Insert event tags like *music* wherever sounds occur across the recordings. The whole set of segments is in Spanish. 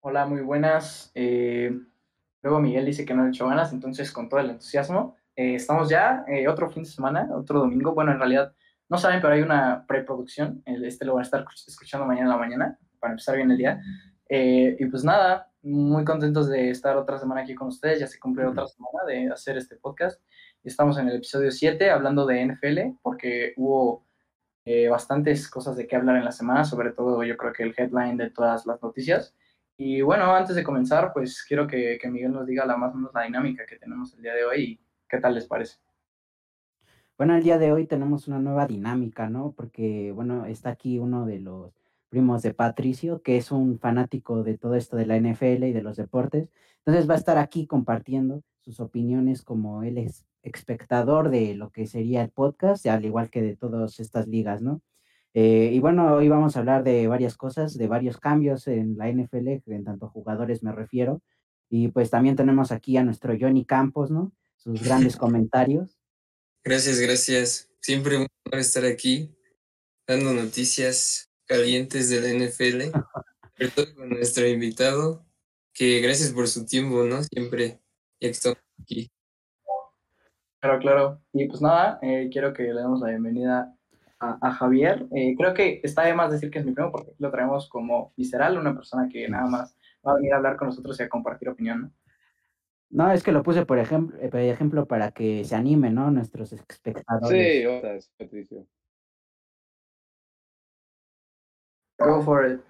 Hola, muy buenas. Eh, luego Miguel dice que no le hecho ganas, entonces con todo el entusiasmo, eh, estamos ya, eh, otro fin de semana, otro domingo. Bueno, en realidad no saben, pero hay una preproducción. Este lo van a estar escuchando mañana en la mañana para empezar bien el día. y pues nada, muy contentos de estar otra semana aquí con ustedes. Ya se cumplió otra semana de hacer este podcast. Estamos en el episodio 7 hablando de NFL porque hubo bastantes cosas de qué hablar en la semana, sobre todo yo creo que el headline de todas las noticias. Y bueno, antes de comenzar, pues quiero que, Miguel nos diga la más o menos la dinámica que tenemos el día de hoy y qué tal les parece. Bueno, el día de hoy tenemos una nueva dinámica, ¿no? Porque, bueno, está aquí uno de los primos de Patricio, que es un fanático de todo esto de la NFL y de los deportes. Entonces va a estar aquí compartiendo sus opiniones como él es espectador de lo que sería el podcast, al igual que de todas estas ligas, ¿no? Eh, y bueno, hoy vamos a hablar de varias cosas, de varios cambios en la NFL, en tanto jugadores me refiero. Y pues también tenemos aquí a nuestro Johnny Campos, ¿no? Sus grandes *laughs* comentarios. Gracias, gracias. Siempre un honor estar aquí dando noticias calientes de la NFL, *laughs* sobre todo con nuestro invitado, que gracias por su tiempo, ¿no? Siempre ya que estamos aquí. Claro, claro. Y pues nada, eh, quiero que le demos la bienvenida a, Javier. Eh, creo que está de más decir que es mi primo porque lo traemos como visceral, una persona que nada más va a venir a hablar con nosotros y a compartir opinión. ¿no? es que lo puse por ejemplo, eh, por ejemplo para que se animen, ¿no? Nuestros espectadores. Sí, otras, Patricio. Go for it.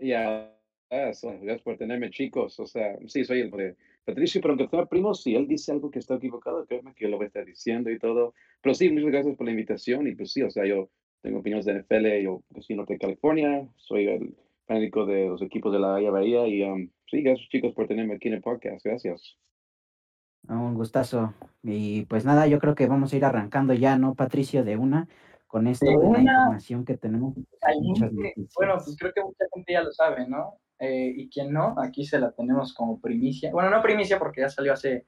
Ya, gracias por tenerme, chicos. O sea, sí, soy el de Patricio, pero aunque sea primo, si él dice algo que está equivocado, créeme que lo voy a estar diciendo y todo. Pero sí, muchas gracias por la invitación y pues sí, o sea, yo tengo opiniones de NFL, yo soy norte de California, soy el fanático de los equipos de la Bahía Bahía y um, sí, gracias chicos por tenerme aquí en el podcast, gracias. Ah, un gustazo. Y pues nada, yo creo que vamos a ir arrancando ya, ¿no, Patricio, de una, con esta información que tenemos. bueno, pues creo que mucha gente ya lo sabe, ¿no? Eh, y quien no, aquí se la tenemos como primicia. Bueno, no primicia porque ya salió hace,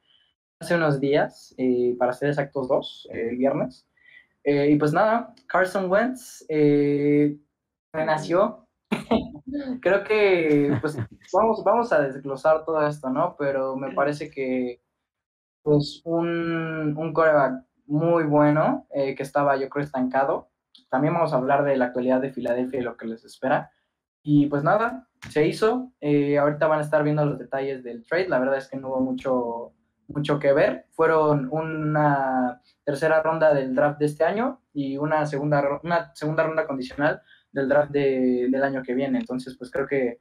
hace unos días, eh, para ser exactos dos, el viernes. Eh, y pues nada, Carson Wentz renació. *laughs* Creo que pues *laughs* vamos, vamos a desglosar todo esto, ¿no? Pero me parece que pues un, un coreback muy bueno que estaba yo creo estancado. También vamos a hablar de la actualidad de Filadelfia y lo que les espera. Y pues nada, se hizo. Eh, ahorita van a estar viendo los detalles del trade. La verdad es que no hubo mucho, mucho que ver. Fueron una tercera ronda del draft de este año y una segunda, una segunda ronda condicional del draft del año que viene. Entonces, pues creo que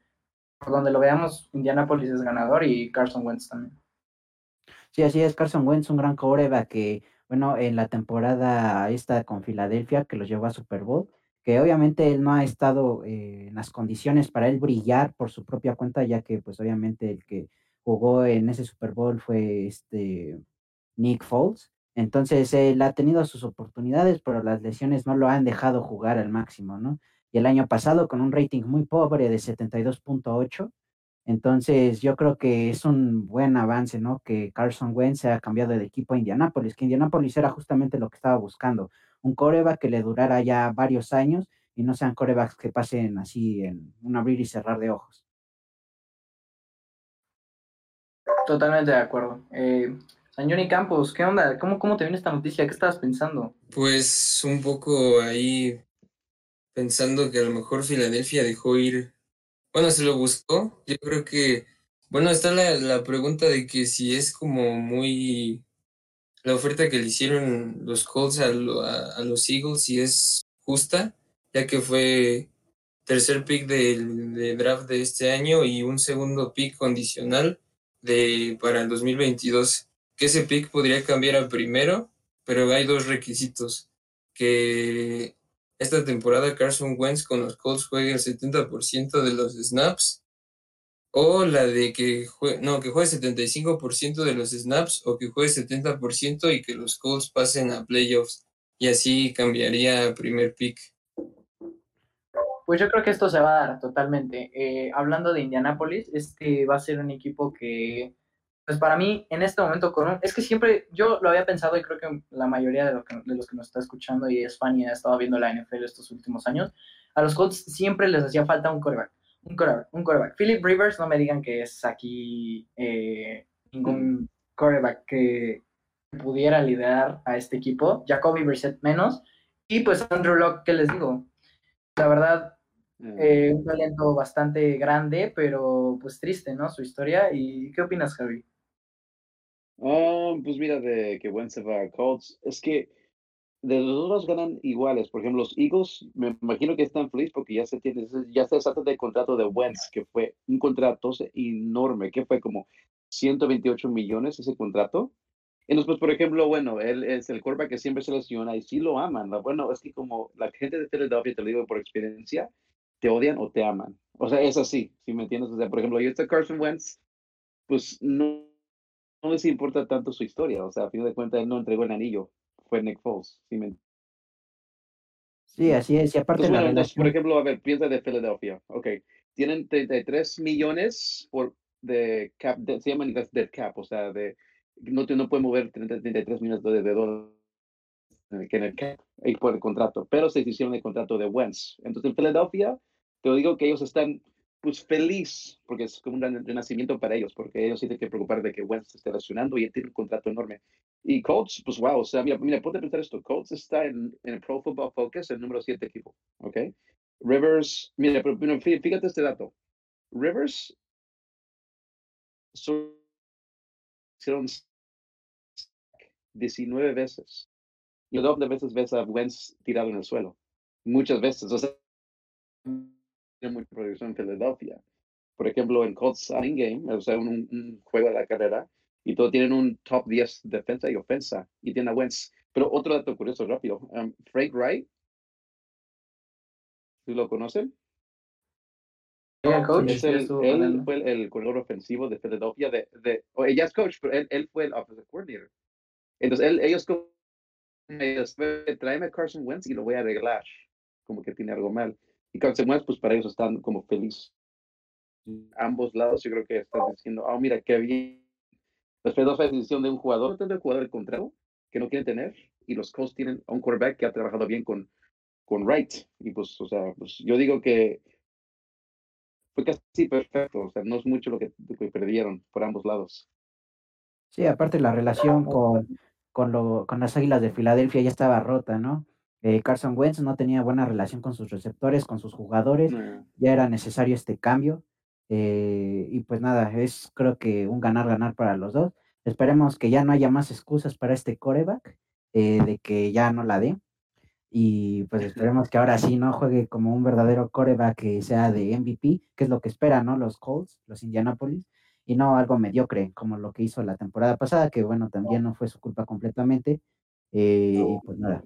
por donde lo veamos, Indianapolis es ganador y Carson Wentz también. Sí, así es. Carson Wentz, un gran coreback que, bueno, en la temporada esta con Filadelfia, que los llevó a Super Bowl, que obviamente él no ha estado eh, en las condiciones para él brillar por su propia cuenta, ya que pues obviamente el que jugó en ese Super Bowl fue este Nick Foles. Entonces él ha tenido sus oportunidades, pero las lesiones no lo han dejado jugar al máximo, ¿no? Y el año pasado con un rating muy pobre de 72.8, entonces yo creo que es un buen avance, ¿no? Que Carson Wentz se ha cambiado de equipo a Indianapolis, que Indianapolis era justamente lo que estaba buscando, un coreback que le durara ya varios años y no sean corebacks que pasen así en un abrir y cerrar de ojos. Totalmente de acuerdo. Eh, San Johnny Campos, ¿qué onda? ¿Cómo, ¿Cómo te viene esta noticia? ¿Qué estabas pensando? Pues un poco ahí pensando que a lo mejor Filadelfia dejó ir, bueno, se lo buscó. Yo creo que, bueno, está la, la pregunta de que si es como muy la oferta que le hicieron los Colts a, los Eagles y es justa, ya que fue tercer pick de, draft de este año y un segundo pick condicional de, para el 2022. Que ese pick podría cambiar al primero, pero hay dos requisitos. Que esta temporada Carson Wentz con los Colts juegue el 70% de los snaps o la de que juegue, no, que juegue 75% de los snaps o que juegue 70% y que los Colts pasen a playoffs y así cambiaría primer pick. Pues yo creo que esto se va a dar totalmente. Eh, hablando de Indianapolis, este va a ser un equipo que, pues para mí, en este momento, con es que siempre, yo lo había pensado y creo que la mayoría de, de los que nos está escuchando y es fan y ha estado viendo la NFL estos últimos años, a los Colts siempre les hacía falta un coreback Un quarterback, un quarterback. Philip Rivers, no me digan que es aquí eh, ningún quarterback que pudiera liderar a este equipo. Jacoby Brissett menos. Y pues Andrew Locke, ¿qué les digo? La verdad, Mm. eh, un talento bastante grande, pero pues triste, ¿no? Su historia. ¿Y qué opinas, Javi? Ah, pues mira, de que Wentz se va a Colts, es que de los dos ganan iguales. Por ejemplo, los Eagles, me imagino que están felices porque ya se tiene, ya se trata del contrato de Wentz, que fue un contrato enorme, que fue como 128 millones ese contrato. Entonces, pues, por ejemplo, bueno, él es el quarterback que siempre se lesiona y sí lo aman. ¿no? Bueno, es que como la gente de Philadelphia, te lo digo por experiencia, te odian o te aman. O sea, es así, ¿sí me entiendes? O sea, por ejemplo, yo este Carson Wentz, pues no, no les importa tanto su historia. O sea, a fin de cuentas, él no entregó el anillo. Fue Nick Foles, ¿sí me Sí, así es. Y aparte Entonces, bueno, entonces, por relación. ejemplo, a ver, piensa de Filadelfia. Ok, tienen 33 millones por de cap, de- se llaman dead cap, o sea, de no, no pueden mover 30, 33 millones de, de dólares en el- cap, ahí por el contrato, pero se hicieron el contrato de Wentz. Entonces, en Filadelfia, te digo que ellos están pues feliz, porque es como un renacimiento para ellos, porque ellos tienen que preocupar de que Wentz esté lesionando y él tiene un contrato enorme. Y Colts, pues wow, o sea, mira, mira ponte a pensar esto, Colts está en, en el Pro Football Focus, el número 7 equipo, ¿ok? Rivers, mira, pero, pero fí- fíjate este dato. Rivers hicieron 19 veces. Y doble veces ves a Wentz tirado en el suelo. Muchas veces. O sea, mucha producción en Filadelfia. Por ejemplo, en Colts running game, o sea, un, un- juego de la carrera, y todos tienen un top 10 defensa y ofensa, y tienen a Wentz. Pero otro dato curioso rápido. um, Frank Wright, ¿sí lo conocen? El coach, Es el, él, fue el, el corredor ofensivo de Filadelfia. De, de, o ella es coach, pero él, él fue el offensive coordinator. Entonces, él, ellos ellos, tráeme a Carson Wentz y lo voy a arreglar. Como que tiene algo mal. Y Carson Wentz, pues para ellos están como felices. Ambos lados, yo creo que están diciendo, oh, mira, qué bien. Después de la decisión de un jugador, tanto el jugador contrario, que no quieren tener, y los Colts tienen a un quarterback que ha trabajado bien con, con Wright. Y pues, o sea, pues yo digo que fue casi perfecto. O sea, no es mucho lo que, lo que perdieron por ambos lados. Sí, aparte la relación con, con, lo, con las Águilas de Filadelfia ya estaba rota, ¿no? Eh, Carson Wentz no tenía buena relación con sus receptores, con sus jugadores, No. ya era necesario este cambio. eh, y pues nada, es creo que un ganar-ganar para los dos. Esperemos que ya no haya más excusas para este coreback, eh, de que ya no la dé. Y pues esperemos que ahora sí no juegue como un verdadero coreback que sea de MVP, que es lo que esperan, ¿no? Los Colts, los Indianapolis, y no algo mediocre como lo que hizo la temporada pasada, que bueno, también no fue su culpa completamente. eh, y pues nada.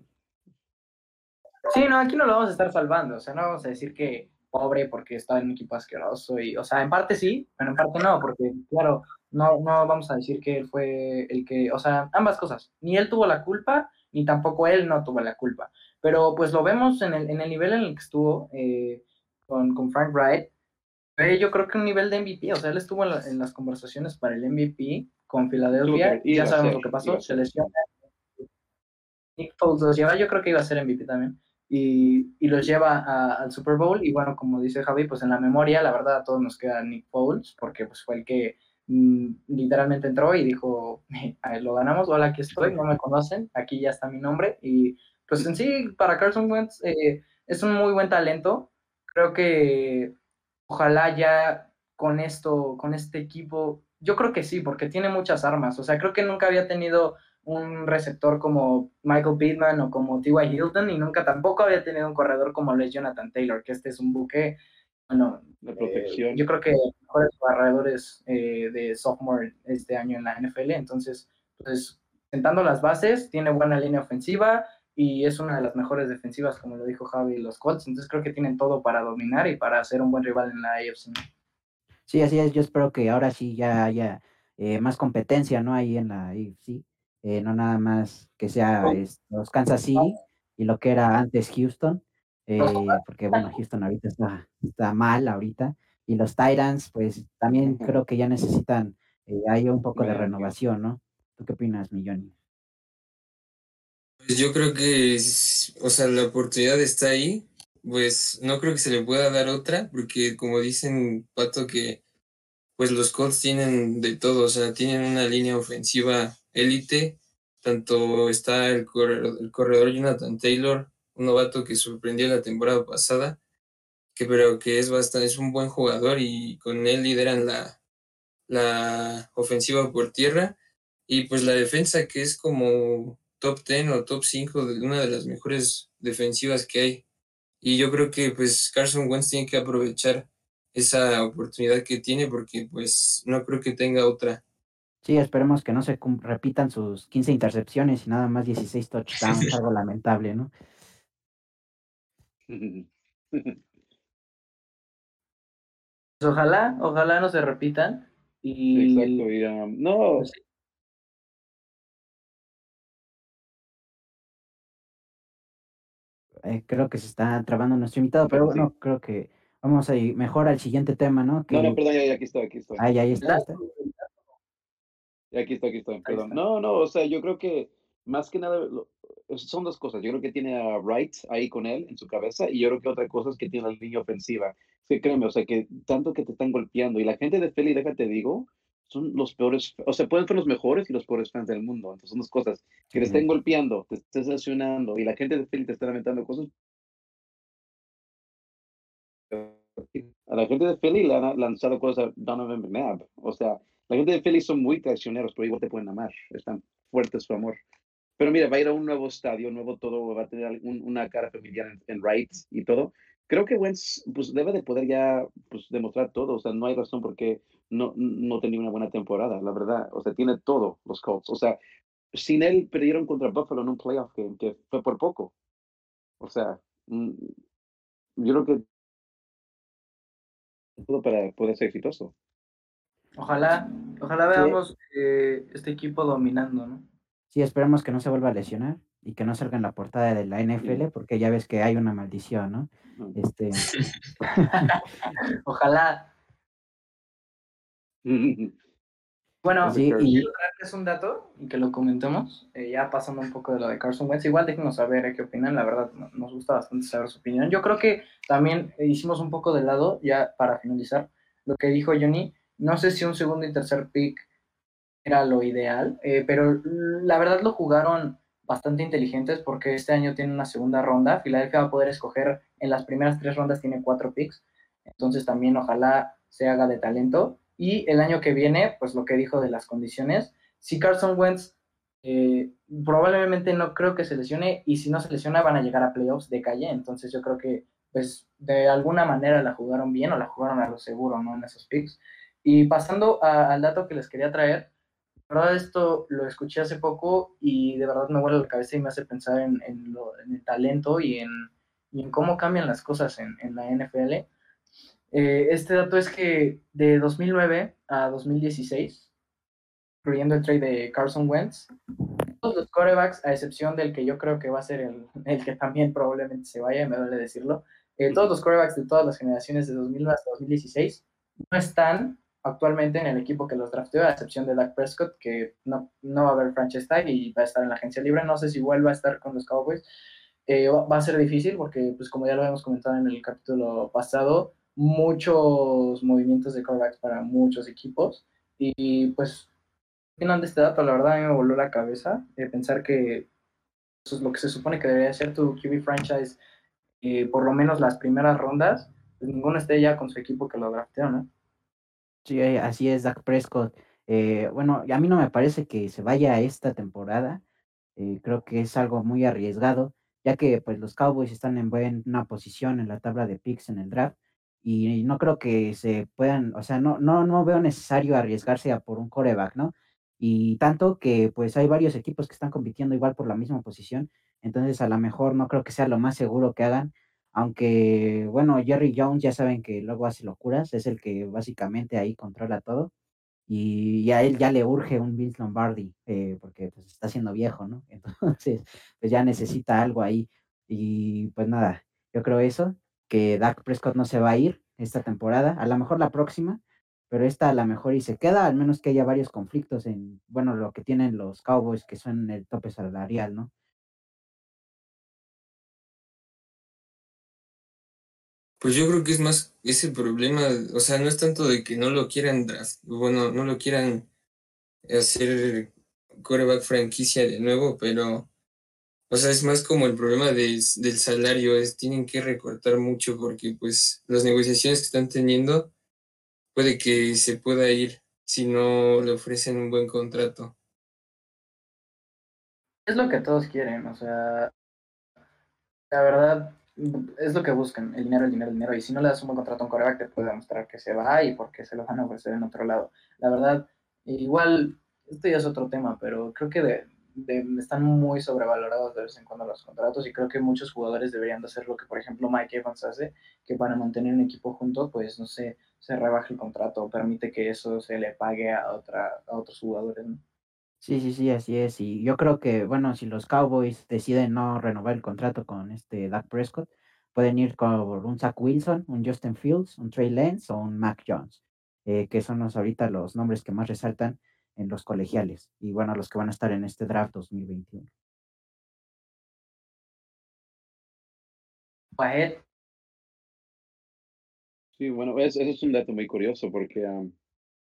Sí, no, aquí no lo vamos a estar salvando, o sea, no vamos a decir que pobre porque está en un equipo asqueroso, y, o sea, en parte sí, pero en parte no, porque, claro, no, no vamos a decir que él fue el que, o sea, ambas cosas, ni él tuvo la culpa, ni tampoco él no tuvo la culpa, pero pues lo vemos en el, en el nivel en el que estuvo eh, con, con Frank Wright, eh, yo creo que un nivel de MVP, o sea, él estuvo en, la- en las conversaciones para el MVP con Filadelfia, iba ya sabemos ser, lo que pasó, se lesiona, Nick Foles los lleva, yo creo que iba a ser MVP también, y, y los lleva a- al Super Bowl, y bueno, como dice Javi, pues en la memoria, la verdad, a todos nos queda Nick Foles, porque pues fue el que mm, literalmente entró y dijo, "A ver, lo ganamos, hola, aquí estoy, no me conocen, aquí ya está mi nombre, y pues en sí, para Carson Wentz eh, es un muy buen talento, creo que ojalá ya con esto, con este equipo, yo creo que sí, porque tiene muchas armas, o sea, creo que nunca había tenido un receptor como Michael Pittman o como T.Y. Hilton y nunca tampoco había tenido un corredor como lo es Jonathan Taylor, que este es un buque, bueno, eh, yo creo que los mejores barredores eh, de sophomore este año en la NFL, entonces, pues, sentando las bases, tiene buena línea ofensiva y es una de las mejores defensivas, como lo dijo Javi, los Colts, entonces creo que tienen todo para dominar y para ser un buen rival en la AFC. Sí, así es. Yo espero que ahora sí ya haya eh, más competencia, ¿no? Ahí en la AFC. Eh, no nada más que sea es- los Kansas City y lo que era antes Houston. eh, porque bueno, Houston ahorita está, está mal ahorita. Y los Titans, pues también creo que ya necesitan eh, ahí un poco de renovación, ¿no? ¿Tú qué opinas, Milloni? Pues yo creo que, es- o sea, la oportunidad está ahí pues no creo que se le pueda dar otra, porque como dicen Pato que pues los Colts tienen de todo, o sea, tienen una línea ofensiva élite, tanto está el corredor, Jonathan Taylor, un novato que sorprendió la temporada pasada, que pero que es bastante, es un buen jugador y con él lideran la, la ofensiva por tierra y pues la defensa que es como top 10 o top 5 de una de las mejores defensivas que hay. Y yo creo que pues Carson Wentz tiene que aprovechar esa oportunidad que tiene porque pues no creo que tenga otra. Sí, esperemos que no se repitan sus 15 intercepciones y nada más 16 touchdowns, *laughs* algo lamentable, ¿no? Pues ojalá, ojalá no se repitan. Y... Exacto, y, um, no. Pues Eh, creo que se está trabando nuestro invitado, pero Sí. bueno, creo que vamos a ir mejor al siguiente tema, ¿no? No, no, Que... perdón, ya, ya aquí estoy, aquí estoy. Ah, ya, ahí está. está. Aquí estoy, aquí estoy, perdón. está. No, no, o sea, yo creo que más que nada lo- son dos cosas. Yo creo que tiene a Wright ahí con él en su cabeza y yo creo que otra cosa es que tiene la línea ofensiva. Sí, créeme, o sea, que tanto que te están golpeando y la gente de Philly, déjate digo, son los peores, o sea, pueden ser los mejores y los peores fans del mundo. Entonces son dos cosas. Que te estén golpeando, te estés lesionando y la gente de Philly te está lamentando cosas. A la gente de Philly le han lanzado cosas a Donovan McNabb. O sea, la gente de Philly son muy traicioneros, pero igual te pueden amar. Es tan fuerte su amor. Pero mira, va a ir a un nuevo estadio, nuevo todo, va a tener un- una cara familiar en, en Wright y todo. Creo que Wentz pues, debe de poder ya pues, demostrar todo. O sea, no hay razón por qué no, no tenía una buena temporada, la verdad. O sea, tiene todo los Colts. O sea, sin él perdieron contra Buffalo en un playoff game, que fue por poco. O sea, mm, yo creo que todo para poder ser exitoso. Ojalá, ojalá veamos eh, este equipo dominando, ¿no? Sí, esperemos que no se vuelva a lesionar y que no salga en la portada de la NFL, porque ya ves que hay una maldición, ¿no? Mm. Este, *laughs* Ojalá. *laughs* Bueno, sí, y quiero traerles un dato y que lo comentemos, eh, ya pasando un poco de lo de Carson Wentz. Igual déjenos saber eh, qué opinan, la verdad no- nos gusta bastante saber su opinión. Yo creo que también hicimos un poco de lado, ya para finalizar, lo que dijo Johnny. No sé si un segundo y tercer pick era lo ideal, eh, pero la verdad lo jugaron bastante inteligentes porque este año tiene una segunda ronda. Filadelfia va a poder escoger en las primeras tres rondas, tiene cuatro picks. Entonces también ojalá se haga de talento. Y el año que viene, pues lo que dijo de las condiciones, si Carson Wentz eh, probablemente no creo que se lesione y si no se lesiona van a llegar a playoffs de calle. Entonces yo creo que pues de alguna manera la jugaron bien o la jugaron a lo seguro, ¿no? En esos picks. Y pasando a- al dato que les quería traer, la verdad esto lo escuché hace poco y de verdad me vuelve la cabeza y me hace pensar en, en el talento y en, y en cómo cambian las cosas en, la NFL. Eh, este dato es que de 2009 a 2016, incluyendo el trade de Carson Wentz, todos los quarterbacks, a excepción del que yo creo que va a ser el, el que también probablemente se vaya, me duele decirlo, eh, todos los quarterbacks de todas las generaciones de 2009 hasta 2016 no están actualmente en el equipo que los drafteó, a excepción de Dak Prescott, que no, no va a haber franchise tag y va a estar en la agencia libre. No sé si vuelva a estar con los Cowboys. Eh, va, a ser difícil porque, pues como ya lo habíamos comentado en el capítulo pasado, muchos movimientos de quarterbacks para muchos equipos. Y pues, final de este dato, la verdad me voló la cabeza de pensar que eso es lo que se supone que debería ser tu QB franchise, eh, por lo menos las primeras rondas, pues ninguno esté ya con su equipo que lo drafteó, ¿no? Sí, eh, así es, Dak Prescott. Eh, bueno, a mí no me parece que se vaya esta temporada. eh, creo que es algo muy arriesgado, ya que pues los Cowboys están en buena posición en la tabla de picks en el draft y no creo que se puedan, o sea, no, no, no veo necesario arriesgarse a por un coreback, ¿no? Y tanto que pues hay varios equipos que están compitiendo igual por la misma posición, entonces a lo mejor no creo que sea lo más seguro que hagan, aunque bueno, Jerry Jones ya saben que luego hace locuras, es el que básicamente ahí controla todo y a él ya le urge un Vince Lombardi, eh, porque pues está siendo viejo, ¿no? *laughs* Entonces, pues ya necesita algo ahí. Y pues nada, yo creo eso, que Dak Prescott no se va a ir esta temporada, a lo mejor la próxima, pero esta a lo mejor y se queda, al menos que haya varios conflictos en, bueno, lo que tienen los Cowboys, que son el tope salarial, ¿no? Pues yo creo que es más ese problema, o sea, no es tanto de que no lo quieran bueno, no lo quieran hacer coreback franquicia de nuevo, pero, o sea, es más como el problema del salario, es tienen que recortar mucho porque pues las negociaciones que están teniendo puede que se pueda ir si no le ofrecen un buen contrato. Es lo que todos quieren, o sea, la verdad es lo que buscan, el dinero, el dinero, el dinero. Y si no le das un buen contrato a un coreback, te puede demostrar que se va y porque se lo van a ofrecer en otro lado. La verdad, igual, esto ya es otro tema, pero creo que de, están muy sobrevalorados de vez en cuando los contratos y creo que muchos jugadores deberían de hacer lo que, por ejemplo, Mike Evans hace, que para mantener un equipo junto, pues, no sé, se rebaja el contrato permite que eso se le pague a, otra, a otros jugadores, ¿no? Sí, sí, sí, así es. Y yo creo que, bueno, si los Cowboys deciden no renovar el contrato con este Dak Prescott, pueden ir con un Zach Wilson, un Justin Fields, un Trey Lance o un Mac Jones, eh, que son los, ahorita los nombres que más resaltan en los colegiales y, bueno, los que van a estar en este draft 2021. Sí, bueno, ese es un dato muy curioso porque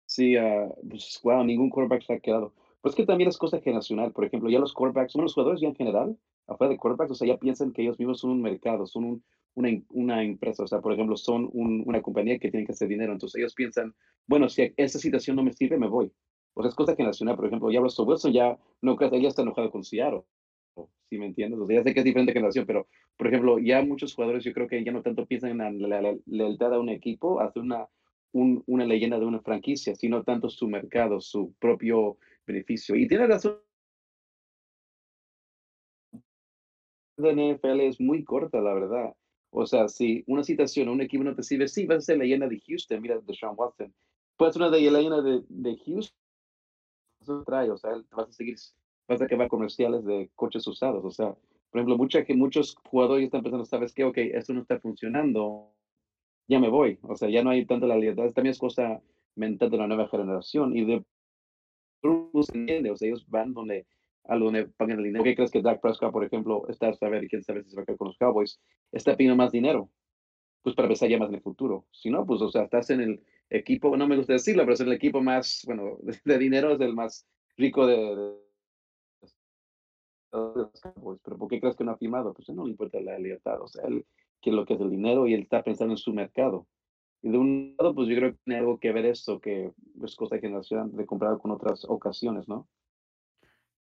sí, uh, pues, wow, ningún quarterback se ha quedado. Pues que también es cosa generacional. Por ejemplo, ya los quarterbacks, bueno, los jugadores ya en general, afuera de quarterbacks, o sea, ya piensan que ellos mismos son un mercado, son un, una, una, empresa, o sea, por ejemplo, son un, una compañía que tiene que hacer dinero. Entonces ellos piensan, bueno, si esa situación no me sirve, me voy. O sea, es cosa generacional. Por ejemplo, ya Russell Wilson ya no creo ya está enojado con Seattle. Si me entiendes? O sea, ya sé que es diferente generación, pero, por ejemplo, ya muchos jugadores yo creo que ya no tanto piensan en la, lealtad a un equipo, hacer una, un, una leyenda de una franquicia, sino tanto su mercado, su propio beneficio. Y tiene razón. La NFL es muy corta, la verdad. O sea, si una situación, un equipo no te sirve, sí, vas a ser leyenda de Houston, mira, de Sean Watson. Ser una de leyenda de, de Houston, eso trae, o sea, vas a seguir, vas a acabar comerciales de coches usados. O sea, por ejemplo, mucha, que muchos jugadores están pensando, ¿sabes qué? Ok, esto no está funcionando, ya me voy. O sea, ya no hay tanta la lealtad. También es cosa mental de la nueva generación. Y de entiende, o sea, ellos van donde, a donde pagan el dinero. ¿Qué crees que Dak Prescott, por ejemplo, está a saber, quién sabe si se va a quedar con los Cowboys, está pidiendo más dinero? Pues para empezar ya más en el futuro. Si no, pues, o sea, estás en el equipo, no me gusta decirlo, pero es el equipo más, bueno, *laughs* de, dinero, es el más rico de, de. Pero ¿por qué crees que no ha firmado? Pues no le importa la libertad, o sea, él quiere lo que es el dinero y él está pensando en su mercado. Y de un lado, pues yo creo que tiene algo que ver esto, que es cosa de generación de comparado con otras ocasiones, ¿no?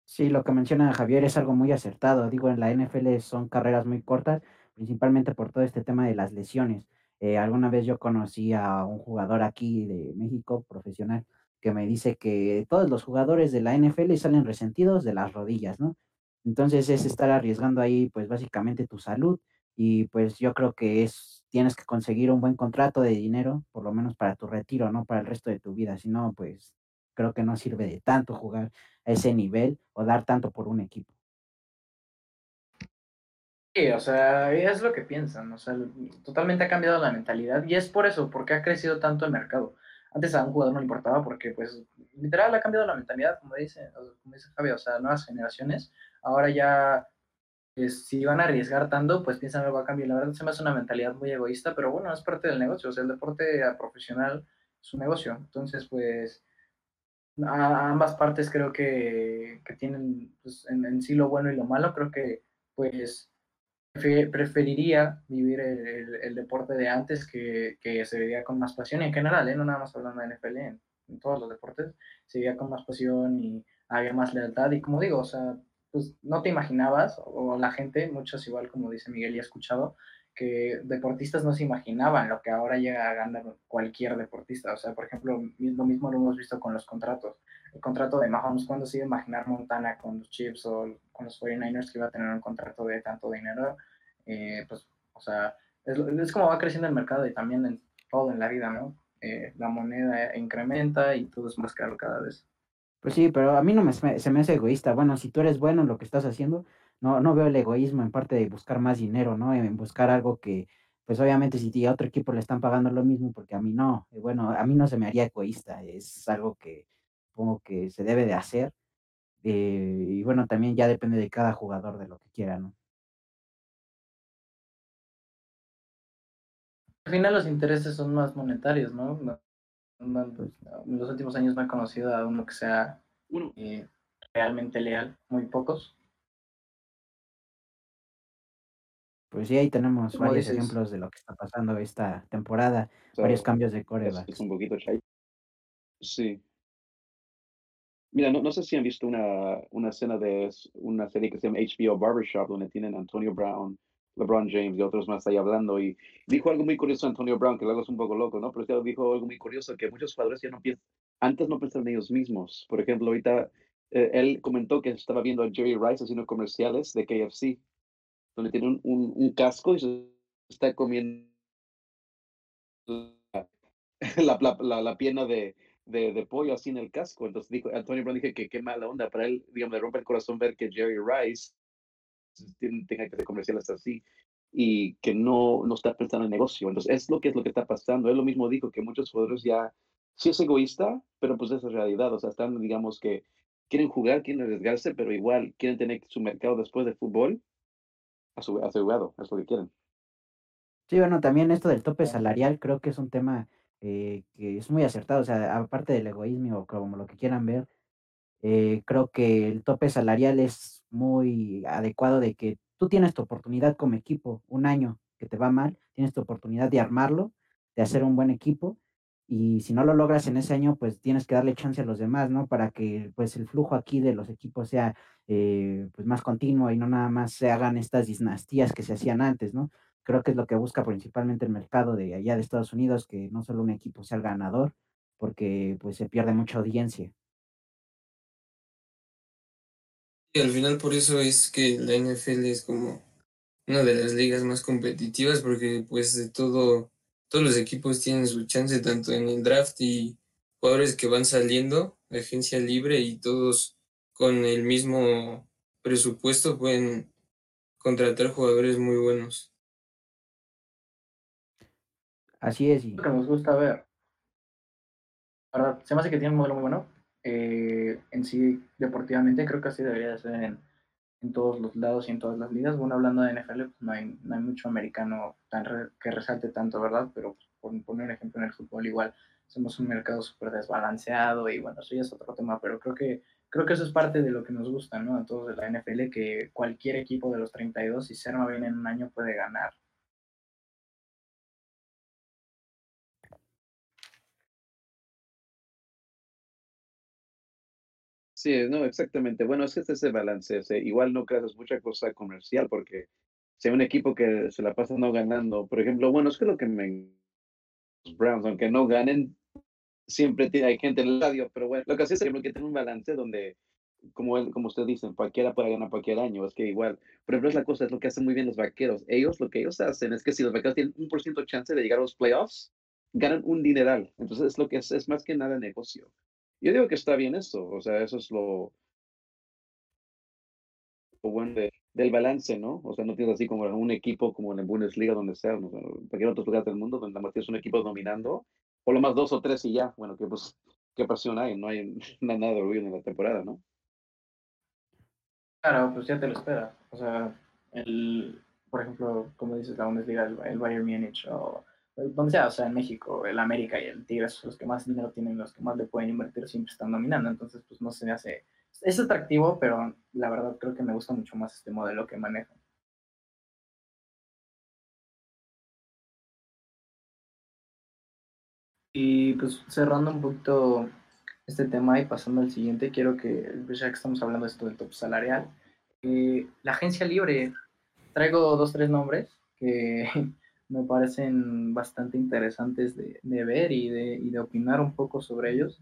Sí, lo que menciona Javier es algo muy acertado. Digo, en la NFL son carreras muy cortas, principalmente por todo este tema de las lesiones. Eh, alguna vez yo conocí a un jugador aquí de México, profesional, que me dice que todos los jugadores de la NFL salen resentidos de las rodillas, ¿no? Entonces es estar arriesgando ahí, pues básicamente tu salud y pues yo creo que es, tienes que conseguir un buen contrato de dinero, por lo menos para tu retiro, no para el resto de tu vida, si no, pues creo que no sirve de tanto jugar a ese nivel o dar tanto por un equipo. Sí, o sea, es lo que piensan, o sea, totalmente ha cambiado la mentalidad y es por eso, porque ha crecido tanto el mercado. Antes a un jugador no le importaba porque, pues, literal ha cambiado la mentalidad, como dice, como dice Javier, o sea, nuevas generaciones, ahora ya si van a arriesgar tanto, pues piensan va a cambiar. La verdad se me hace una mentalidad muy egoísta, pero bueno, es parte del negocio. O sea, el deporte profesional es un negocio. Entonces, pues, a ambas partes creo que, que tienen pues, en, sí lo bueno y lo malo. Creo que, pues, preferiría vivir el, deporte de antes que, que, se vivía con más pasión. Y en general, ¿eh? no nada más hablando de NFL, en, en todos los deportes, se vivía con más pasión y había más lealtad. Y como digo, o sea, pues no te imaginabas, o la gente, muchos igual como dice Miguel y ha escuchado, que deportistas no se imaginaban lo que ahora llega a ganar cualquier deportista. O sea, por ejemplo, lo mismo lo hemos visto con los contratos. El contrato de Mahomes, cuando se iba a imaginar Montana con los Chiefs o con los 49ers que iba a tener un contrato de tanto dinero? Eh, pues, o sea, es, como va creciendo el mercado y también en todo en la vida, ¿no? Eh, la moneda incrementa y todo es más caro cada vez. Pues sí, pero a mí no me, se me hace egoísta. Bueno, si tú eres bueno en lo que estás haciendo, no, no veo el egoísmo en parte de buscar más dinero, ¿no? En buscar algo que, pues obviamente si a otro equipo le están pagando lo mismo, porque a mí no, bueno, a mí no se me haría egoísta, es algo que supongo que se debe de hacer. Eh, y bueno, también ya depende de cada jugador de lo que quiera, ¿no? Al final los intereses son más monetarios, ¿no? Pues, en los últimos años no he conocido a uno que sea eh, realmente leal, muy pocos. Pues sí, ahí tenemos varios ejemplos de lo que está pasando esta temporada, varios cambios de coreback. Es, un poquito. Sí. Mira, no, no, sé si han visto una, una escena de una serie que se llama HBO Barbershop, donde tienen Antonio Brown, LeBron James y otros más ahí hablando. Y dijo algo muy curioso Antonio Brown, que luego es un poco loco, ¿no? Pero dijo algo muy curioso, que muchos jugadores ya no piensan, antes no pensaban en ellos mismos. Por ejemplo, ahorita eh, él comentó que estaba viendo a Jerry Rice haciendo comerciales de KFC donde tiene un, un, casco y se está comiendo la, la, la, pierna de, de, de, pollo así en el casco. Entonces dijo, Antonio Brown dije que qué mala onda para él, digamos, le rompe el corazón ver que Jerry Rice tenga que hacer comerciales así y que no, no está pensando en negocio. Entonces, es lo que es lo que está pasando. Él lo mismo dijo que muchos jugadores ya, sí es egoísta, pero pues es realidad. O sea, están, digamos, que quieren jugar, quieren arriesgarse, pero igual quieren tener su mercado después del fútbol asegurado, es lo que quieren. Sí, bueno, también esto del tope salarial creo que es un tema eh, que es muy acertado, o sea, aparte del egoísmo o como lo que quieran ver, eh, creo que el tope salarial es muy adecuado de que tú tienes tu oportunidad como equipo, un año que te va mal, tienes tu oportunidad de armarlo, de hacer un buen equipo y si no lo logras en ese año, pues tienes que darle chance a los demás, ¿no? Para que pues el flujo aquí de los equipos sea eh, pues más continuo y no nada más se hagan estas dinastías que se hacían antes, ¿no? Creo que es lo que busca principalmente el mercado de allá de Estados Unidos, que no solo un equipo sea el ganador, porque pues se pierde mucha audiencia. Y al final por eso es que la NFL es como una de las ligas más competitivas, porque pues de todo todos los equipos tienen su chance tanto en el draft y jugadores que van saliendo de agencia libre y todos con el mismo presupuesto pueden contratar jugadores muy buenos. Así es. Y... Lo que nos gusta ver. se me hace que tiene un modelo muy bueno. Eh, en sí, deportivamente, creo que así debería ser en, todos los lados y en todas las ligas. Bueno, hablando de NFL, pues, no, hay, no hay mucho americano tan que resalte tanto, ¿verdad? Pero pues, por poner un ejemplo en el fútbol, igual somos un mercado súper desbalanceado y bueno, eso ya es otro tema, pero creo que, creo que eso es parte de lo que nos gusta, ¿no? A todos de la NFL, que cualquier equipo de los 32, si se arma bien en un año, puede ganar. Sí, no, exactamente. Bueno, es que es ese balance. igual no creas mucha cosa comercial porque hay un equipo que se la pasa no ganando, por ejemplo, bueno, es que lo que me... Los Browns, aunque no ganen, siempre hay gente en el estadio, pero bueno, lo que hace es que tener un balance donde, como, como ustedes dicen, cualquiera puede ganar cualquier año, es que igual, por ejemplo, es la cosa, es lo que hacen muy bien los vaqueros. Ellos, lo que ellos hacen es que si los vaqueros tienen un por ciento chance de llegar a los playoffs, ganan un dineral. Entonces, es lo que es, es más que nada negocio. Yo digo que está bien eso, o sea, eso es lo, bueno del balance, ¿no? O sea, no tienes así como un equipo como en la Bundesliga, donde sea, ¿no? cualquier otro lugar del mundo, donde la tienes un equipo dominando, por lo más dos o tres y ya, bueno, que pues, qué pasión hay, *laughs* no hay nada de orgullo en la temporada, ¿no? Claro, pues ya te lo espera. O sea, el, por ejemplo, como dices, la Bundesliga, el, el Bayern Múnich o donde sea, o sea, en México, el América y el Tigres son los que más dinero tienen, los que más le pueden invertir, siempre están dominando. Entonces, pues no se me hace. Es atractivo, pero la verdad creo que me gusta mucho más este modelo que manejan. Y pues cerrando un poquito este tema y pasando al siguiente, quiero que, pues, ya que estamos hablando de esto del top salarial, eh, la agencia libre, traigo dos, tres nombres que *laughs* me parecen bastante interesantes de, ver y de, opinar un poco sobre ellos.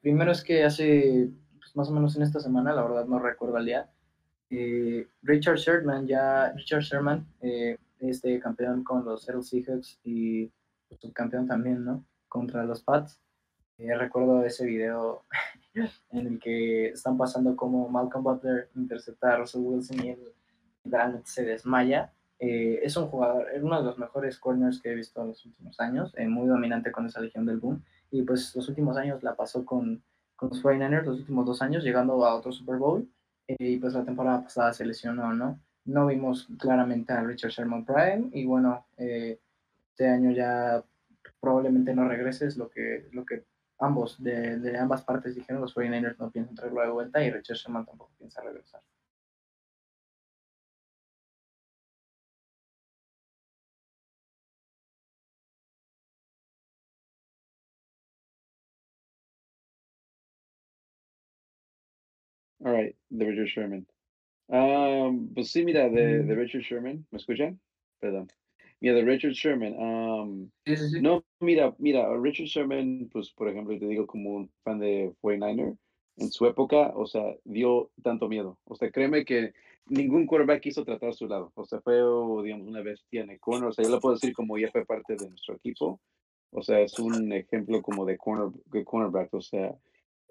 Primero es que hace pues, más o menos en esta semana, la verdad no recuerdo el día, eh, Richard Sherman ya, Richard Sherman, eh, este campeón con los Seattle Seahawks y subcampeón también, ¿no? Contra los Pats. Eh, recuerdo ese video *laughs* en el que están pasando como Malcolm Butler intercepta a Russell Wilson y él se desmaya eh, es un jugador, es uno de los mejores corners que he visto en los últimos años, eh, muy dominante con esa legión del boom. Y pues los últimos años la pasó con, con los 49ers, los últimos dos años, llegando a otro Super Bowl. Eh, y pues la temporada pasada se lesionó, ¿no? No vimos claramente a Richard Sherman Prime. Y bueno, este año ya probablemente no regrese, es lo que, lo que ambos, de, de ambas partes dijeron, los 49ers no piensan traerlo de vuelta y Richard Sherman tampoco piensa regresar. All right, de Richard Sherman. Um, pues sí, mira, de, de Mm. Richard Sherman, ¿me escuchan? Perdón. Mira, de Richard Sherman. um, Sí, sí, sí. no, mira, mira, Richard Sherman, pues por ejemplo, te digo como un fan de 49er, en su época, o sea, dio tanto miedo. O sea, créeme que ningún quarterback quiso tratar a su lado. O sea, fue, digamos, una bestia en el corner. O sea, yo lo puedo decir como ya fue parte de nuestro equipo. O sea, es un ejemplo como de, corner, de cornerback. O sea,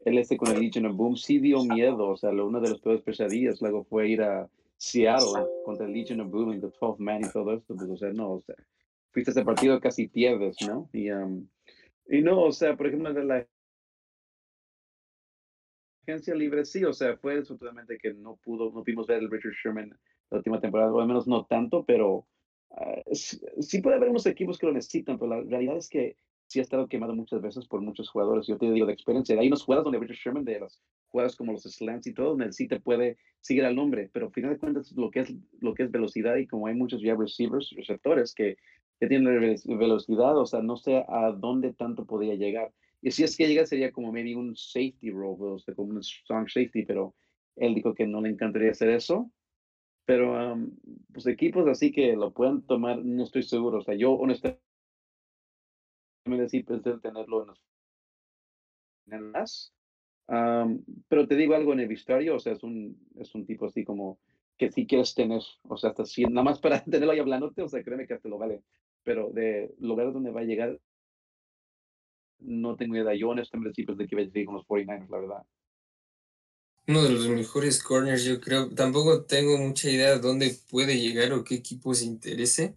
él este con el Legion of Boom sí dio miedo. O sea, lo, una de las peores pesadillas luego fue ir a Seattle contra el Legion of Boom en the 12 man y todo esto. Pues, o sea, no, o sea, fuiste ese partido casi pierdes, ¿no? Y, um, y no, o sea, por ejemplo, de la agencia libre, sí, o sea, fue desafortunadamente que no pudo, no pudimos ver el Richard Sherman la última temporada, o al menos no tanto, pero ah, sí, sí puede haber unos equipos que lo necesitan, pero la realidad es que sí ha estado quemado muchas veces por muchos jugadores. Yo te digo de experiencia, hay unos jugadas donde Richard Sherman, de las jugadas como los slants y todo, donde sí te puede seguir al nombre, pero al final de cuentas lo que es, lo que es velocidad y como hay muchos ya receivers, receptores que, que tienen ve- velocidad, o sea, no sé a dónde tanto podría llegar. Y si es que llega sería como maybe un safety role, o sea, como un strong safety, pero él dijo que no le encantaría hacer eso. Pero, um, pues equipos así que lo puedan tomar, no estoy seguro. O sea, yo honestamente sí pensé en tenerlo en las. Um, pero te digo algo en el vestuario, o sea, es un, es un tipo así como que si quieres tener, o sea, hasta si, nada más para *laughs* tenerlo ahí hablándote, o sea, créeme que hasta lo vale. Pero de lugares donde va a llegar, no tengo idea. Yo honestamente sí pensé que iba a llegar con los 49ers, la verdad. Uno de los mejores corners, yo creo. Tampoco tengo mucha idea de dónde puede llegar o qué equipo se interese.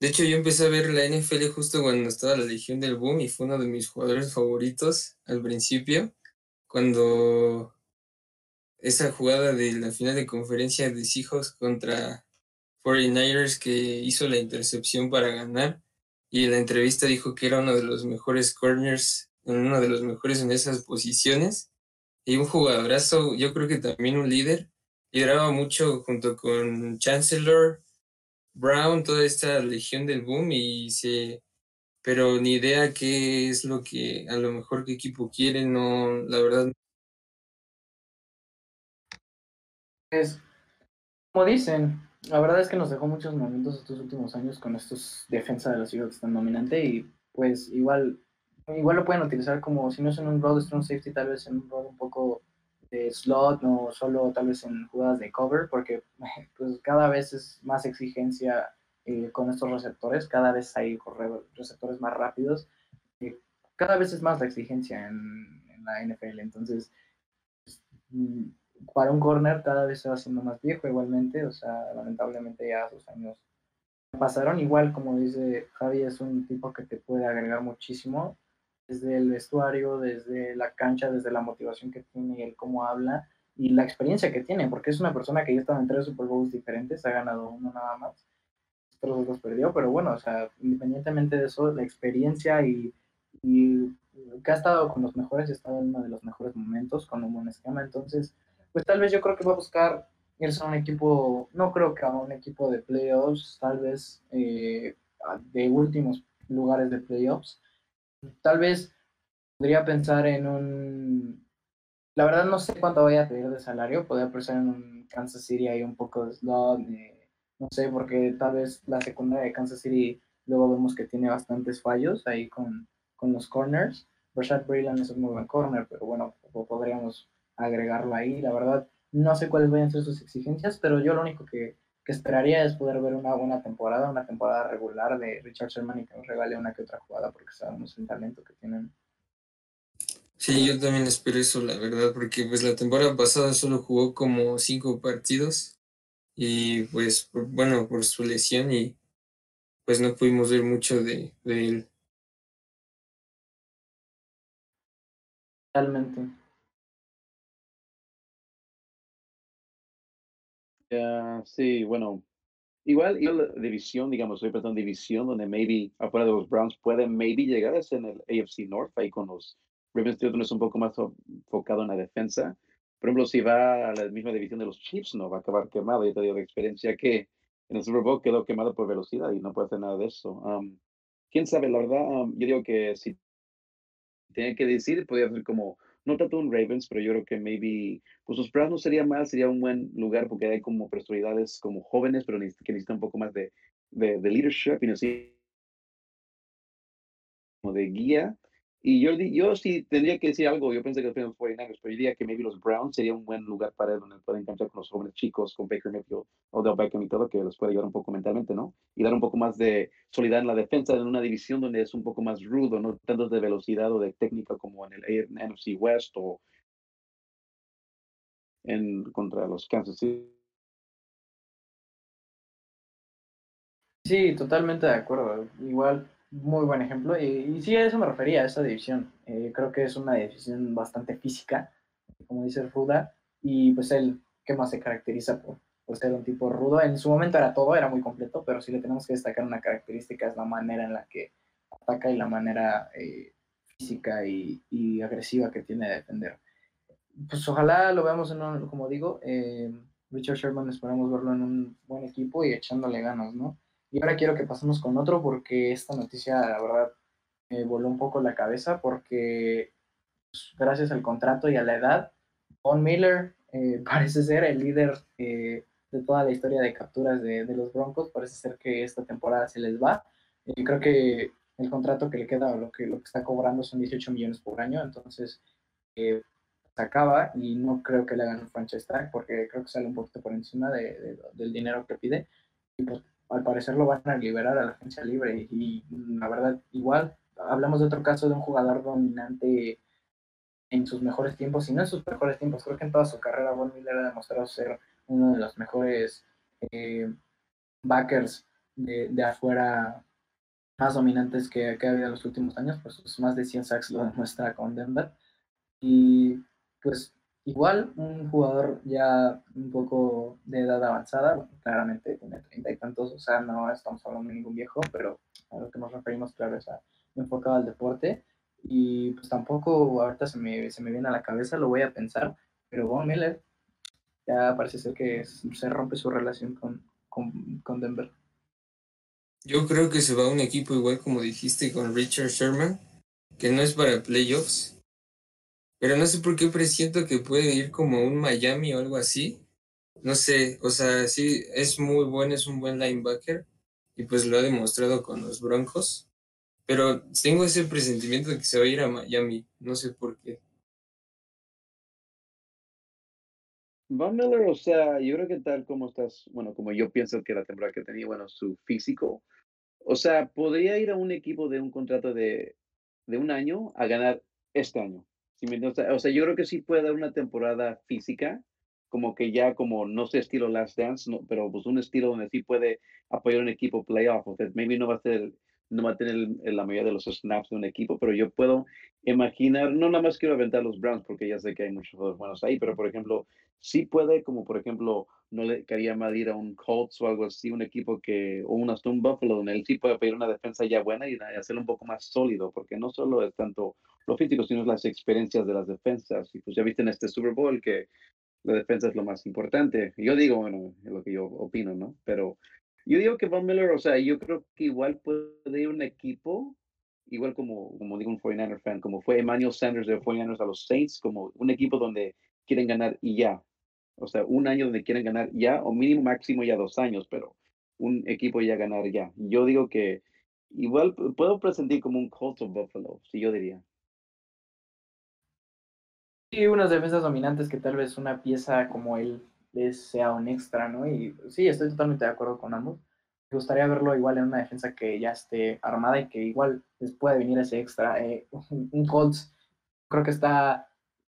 De hecho, yo empecé a ver la NFL justo cuando estaba la Legión del Boom y fue uno de mis jugadores favoritos al principio, cuando esa jugada de la final de conferencia de Seahawks contra 49ers que hizo la intercepción para ganar y en la entrevista dijo que era uno de los mejores corners, uno de los mejores en esas posiciones y un jugadorazo, yo creo que también un líder, lideraba mucho junto con Chancellor, Brown, toda esta legión del boom y se pero ni idea qué es lo que a lo mejor qué equipo quiere, no, la verdad. Es, como dicen, la verdad es que nos dejó muchos momentos estos últimos años con estos defensa de los Seahawks tan dominante y pues igual igual lo pueden utilizar como si no es en un rol de strong safety tal vez en un rol un poco de slot no solo tal vez en jugadas de cover porque *laughs* pues cada vez es más exigencia eh, con estos receptores cada vez hay receptores más rápidos cada vez es más la exigencia en, en la NFL entonces pues, para un corner cada vez se va haciendo más viejo igualmente, o sea, lamentablemente ya sus años pasaron. Igual, como dice Javi, es un tipo que te puede agregar muchísimo, desde el vestuario, desde la cancha, desde la motivación que tiene, el cómo habla y la experiencia que tiene, porque es una persona que ya estaba en tres Super Bowls diferentes, ha ganado uno nada más, otros dos perdió, pero bueno, o sea, independientemente de eso, la experiencia y, y que ha estado con los mejores, ha estado en uno de los mejores momentos con un buen esquema, entonces pues tal vez yo creo que va a buscar irse a un equipo, no creo que a un equipo de playoffs, tal vez eh, de últimos lugares de playoffs. Tal vez podría pensar en un, la verdad no sé cuánto vaya a pedir de salario, podría pensar en un Kansas City ahí un poco de slot, no sé, porque tal vez la secundaria de Kansas City luego vemos que tiene bastantes fallos ahí con, con los corners. Rashad Breeland es un muy buen corner, pero bueno, podríamos agregarlo ahí. La verdad, no sé cuáles vayan a ser sus exigencias, pero yo lo único que, que, esperaría es poder ver una buena temporada, una temporada regular de Richard Sherman y que nos regale una que otra jugada, porque sabemos el talento que tienen. Sí, yo también espero eso, la verdad, porque pues la temporada pasada solo jugó como cinco partidos y pues por, bueno, por su lesión y pues no pudimos ver mucho de, de él. Realmente. Yeah, sí, bueno, igual, la división, digamos, estoy pensando en división donde maybe afuera de los Browns pueden maybe llegar a en el AFC North, ahí con los Ravens, donde es un poco más enfocado en la defensa. Por ejemplo, si va a la misma división de los Chiefs, no va a acabar quemado. Yo te digo de experiencia que en el Super Bowl quedó quemado por velocidad y no puede hacer nada de eso. Um, Quién sabe, la verdad, um, yo digo que si tiene que decir, podría ser como, no tanto un Ravens, pero yo creo que maybe, pues los Browns no sería mal, sería un buen lugar porque hay como personalidades como jóvenes, pero que necesitan un poco más de, de, de leadership y así como de guía y yo, yo sí tendría que decir algo, yo pensé que los 49ers, pero yo diría que maybe los Browns sería un buen lugar para él, donde pueden encontrar con los jóvenes chicos, con Baker Mayfield, Odell Beckham y todo, que los puede ayudar un poco mentalmente, ¿no? Y dar un poco más de solidaridad en la defensa en una división donde es un poco más rudo, no tanto de velocidad o de técnica como en el NFC West o en contra los Kansas City. Sí, totalmente de acuerdo. Igual muy buen ejemplo. Y, sí, a eso me refería, a esa división. Eh, creo que es una división bastante física, como dice el Fuda. Y pues él, ¿qué más se caracteriza por, por ser un tipo rudo? En su momento era todo, era muy completo, pero si le tenemos que destacar una característica es la manera en la que ataca y la manera eh, física y, y, agresiva que tiene de defender. Pues ojalá lo veamos en un, como digo, eh, Richard Sherman esperamos verlo en un buen equipo y echándole ganas, ¿no? Y ahora quiero que pasemos con otro porque esta noticia, la verdad, me voló un poco la cabeza porque pues, gracias al contrato y a la edad, Von Miller eh, *laughs* parece ser el líder eh, de toda la historia de capturas de, los Broncos. Parece ser que esta temporada se les va. y creo que el contrato que le queda o lo que, lo que está cobrando son 18 millones por año, entonces eh, se acaba y no creo que le hagan un franchise tag porque creo que sale un poquito por encima de, del dinero que pide. Y pues al parecer lo van a liberar a la agencia libre. Y la verdad igual hablamos de otro caso de un jugador dominante en sus mejores tiempos y no en sus mejores tiempos creo que en toda su carrera Von Miller ha demostrado ser uno de los mejores eh, backers de, afuera más dominantes que, que, ha habido en los últimos años. Pues más de 100 sacks lo demuestra con Denver. Y pues Igual, un jugador ya un poco de edad avanzada, claramente tiene treinta y tantos, o sea, no estamos hablando de ningún viejo, pero a lo que nos referimos, claro, es a, enfocado al deporte. Y pues tampoco ahorita se me, se me viene a la cabeza, lo voy a pensar, pero Von Miller ya parece ser que se rompe su relación con, con, con Denver. Yo creo que se va a un equipo igual como dijiste con Richard Sherman, que no es para playoffs, pero no sé por qué presiento que puede ir como un Miami o algo así. No sé, o sea, sí, es muy bueno, es un buen linebacker y pues lo ha demostrado con los Broncos. Pero tengo ese presentimiento de que se va a ir a Miami, no sé por qué. Von Miller, o sea, yo creo que tal como estás, bueno, como yo pienso que la temporada que tenía, bueno, su físico, o sea, podría ir a un equipo de un contrato de, de un año a ganar este año o sea, yo creo que sí puede dar una temporada física, como que ya como, no sé, estilo Last Dance, pero pues un estilo donde sí puede apoyar un equipo playoff. O sea, maybe no va a ser, no va a tener la mayoría de los snaps de un equipo, pero yo puedo imaginar, no nada más quiero aventar los Browns porque ya sé que hay muchos jugadores buenos ahí, pero por ejemplo, sí puede, como por ejemplo, no le quería mal a un Colts o algo así, un equipo que, o un Aston Buffalo, donde él sí puede pedir una defensa ya buena y hacerlo un poco más sólido, porque no solo es tanto lo físico, sino las experiencias de las defensas. Y pues ya viste en este Super Bowl que la defensa es lo más importante. Yo digo, bueno, es lo que yo opino, ¿no? Pero yo digo que Von Miller, o sea, yo creo que igual puede ir un equipo, igual como, como digo un 49er fan, como fue Emmanuel Sanders de 49ers a los Saints, como un equipo donde quieren ganar y ya. O sea, un año donde quieren ganar ya, o mínimo máximo ya dos años, pero un equipo ya ganar ya. Yo digo que igual puedo presentar como un Colts of Buffalo, si yo diría. Sí, unas defensas dominantes que tal vez una pieza como él sea un extra, ¿no? Y sí, estoy totalmente de acuerdo con ambos. Me gustaría verlo igual en una defensa que ya esté armada y que igual les puede venir ese extra. Eh, un Colts, creo que está,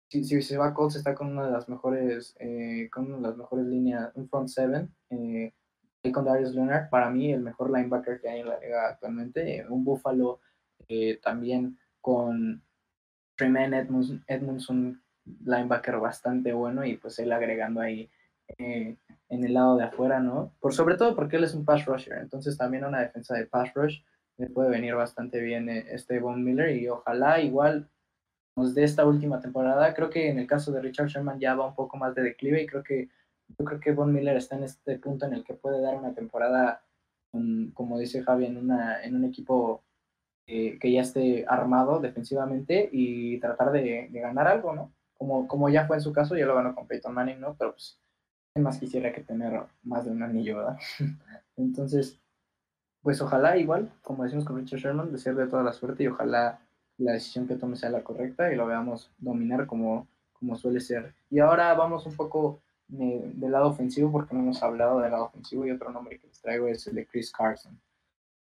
si, se va Colts, está con una de las mejores, eh, con una de las mejores líneas, un front seven, eh, con Darius Leonard, para mí el mejor linebacker que hay en la liga actualmente. un Buffalo también con Tremaine Edmonds, Edmonds linebacker bastante bueno y pues él agregando ahí eh, en el lado de afuera, ¿no? Por sobre todo porque él es un pass rusher, entonces también una defensa de pass rush le puede venir bastante bien eh, este Von Miller y ojalá igual nos dé esta última temporada. Creo que en el caso de Richard Sherman ya va un poco más de declive y creo que yo creo que Von Miller está en este punto en el que puede dar una temporada, como dice Javi, en, una, en un equipo eh, que ya esté armado defensivamente y tratar de, ganar algo, ¿no? Como, como ya fue en su caso, ya lo ganó con Peyton Manning, ¿no? Pero pues, más quisiera que tener más de un anillo, ¿verdad? *laughs* Entonces, pues ojalá igual, como decimos con Richard Sherman, desearle toda la suerte y ojalá la decisión que tome sea la correcta y lo veamos dominar como, como suele ser. Y ahora vamos un poco del lado ofensivo porque no hemos hablado del lado ofensivo y otro nombre que les traigo es el de Chris Carson,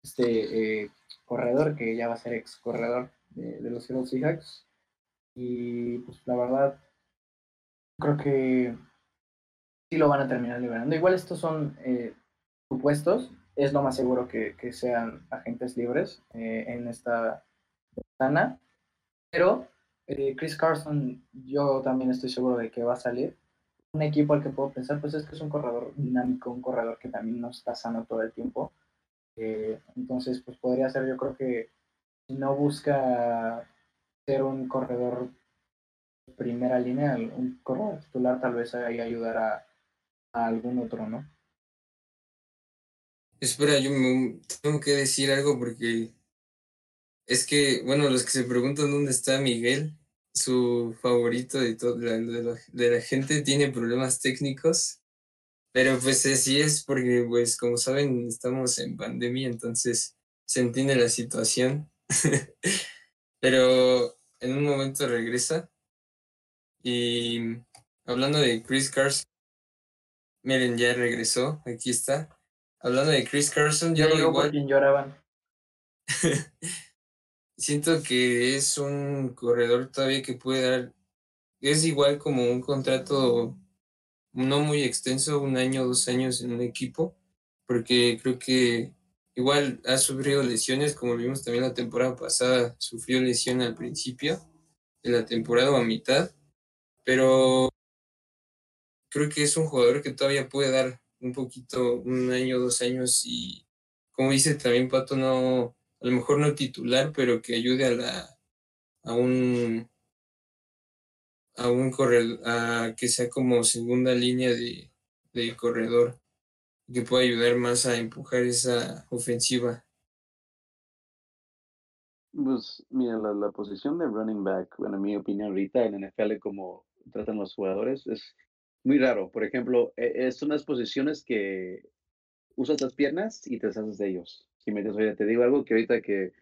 este eh, corredor que ya va a ser ex corredor de, los Seattle Seahawks y pues la verdad creo que sí lo van a terminar liberando. Igual estos son eh, supuestos, es lo más seguro que, sean agentes libres eh, en esta ventana, pero Chris Carson yo también estoy seguro de que va a salir un equipo al que puedo pensar, pues es que es un corredor dinámico, un corredor que también no está sano todo el tiempo. Eh, entonces, pues podría ser, yo creo que si no busca ser un corredor primera línea, un corredor titular, tal vez ahí ayudará a, algún otro, ¿no? Espera, yo tengo que decir algo porque es que, bueno, los que se preguntan dónde está Miguel, su favorito de, todo, de, la, gente tiene problemas técnicos, pero pues así es porque, pues como saben, estamos en pandemia, entonces se entiende la situación, *laughs* pero en un momento regresa. Y hablando de Chris Carson, miren, ya regresó, aquí está. Hablando de Chris Carson, ya, lo igual. lloraban. *laughs* siento que es un corredor todavía que puede dar, es igual como un contrato no muy extenso, un año, dos años en un equipo, porque creo que igual ha sufrido lesiones, como vimos también la temporada pasada, sufrió lesión al principio de la temporada o a mitad, pero creo que es un jugador que todavía puede dar un poquito, un año, dos años y como dice también Pato, no, a lo mejor no titular, pero que ayude a la a un a un corredor, a que sea como segunda línea de, de corredor, que pueda ayudar más a empujar esa ofensiva. Pues mira, la, la posición de running back, bueno, en mi opinión ahorita en NFL como tratan los jugadores, es muy raro. Por ejemplo, e, es unas posiciones que usas las piernas y te deshaces de ellos si me oye, te digo algo que ahorita que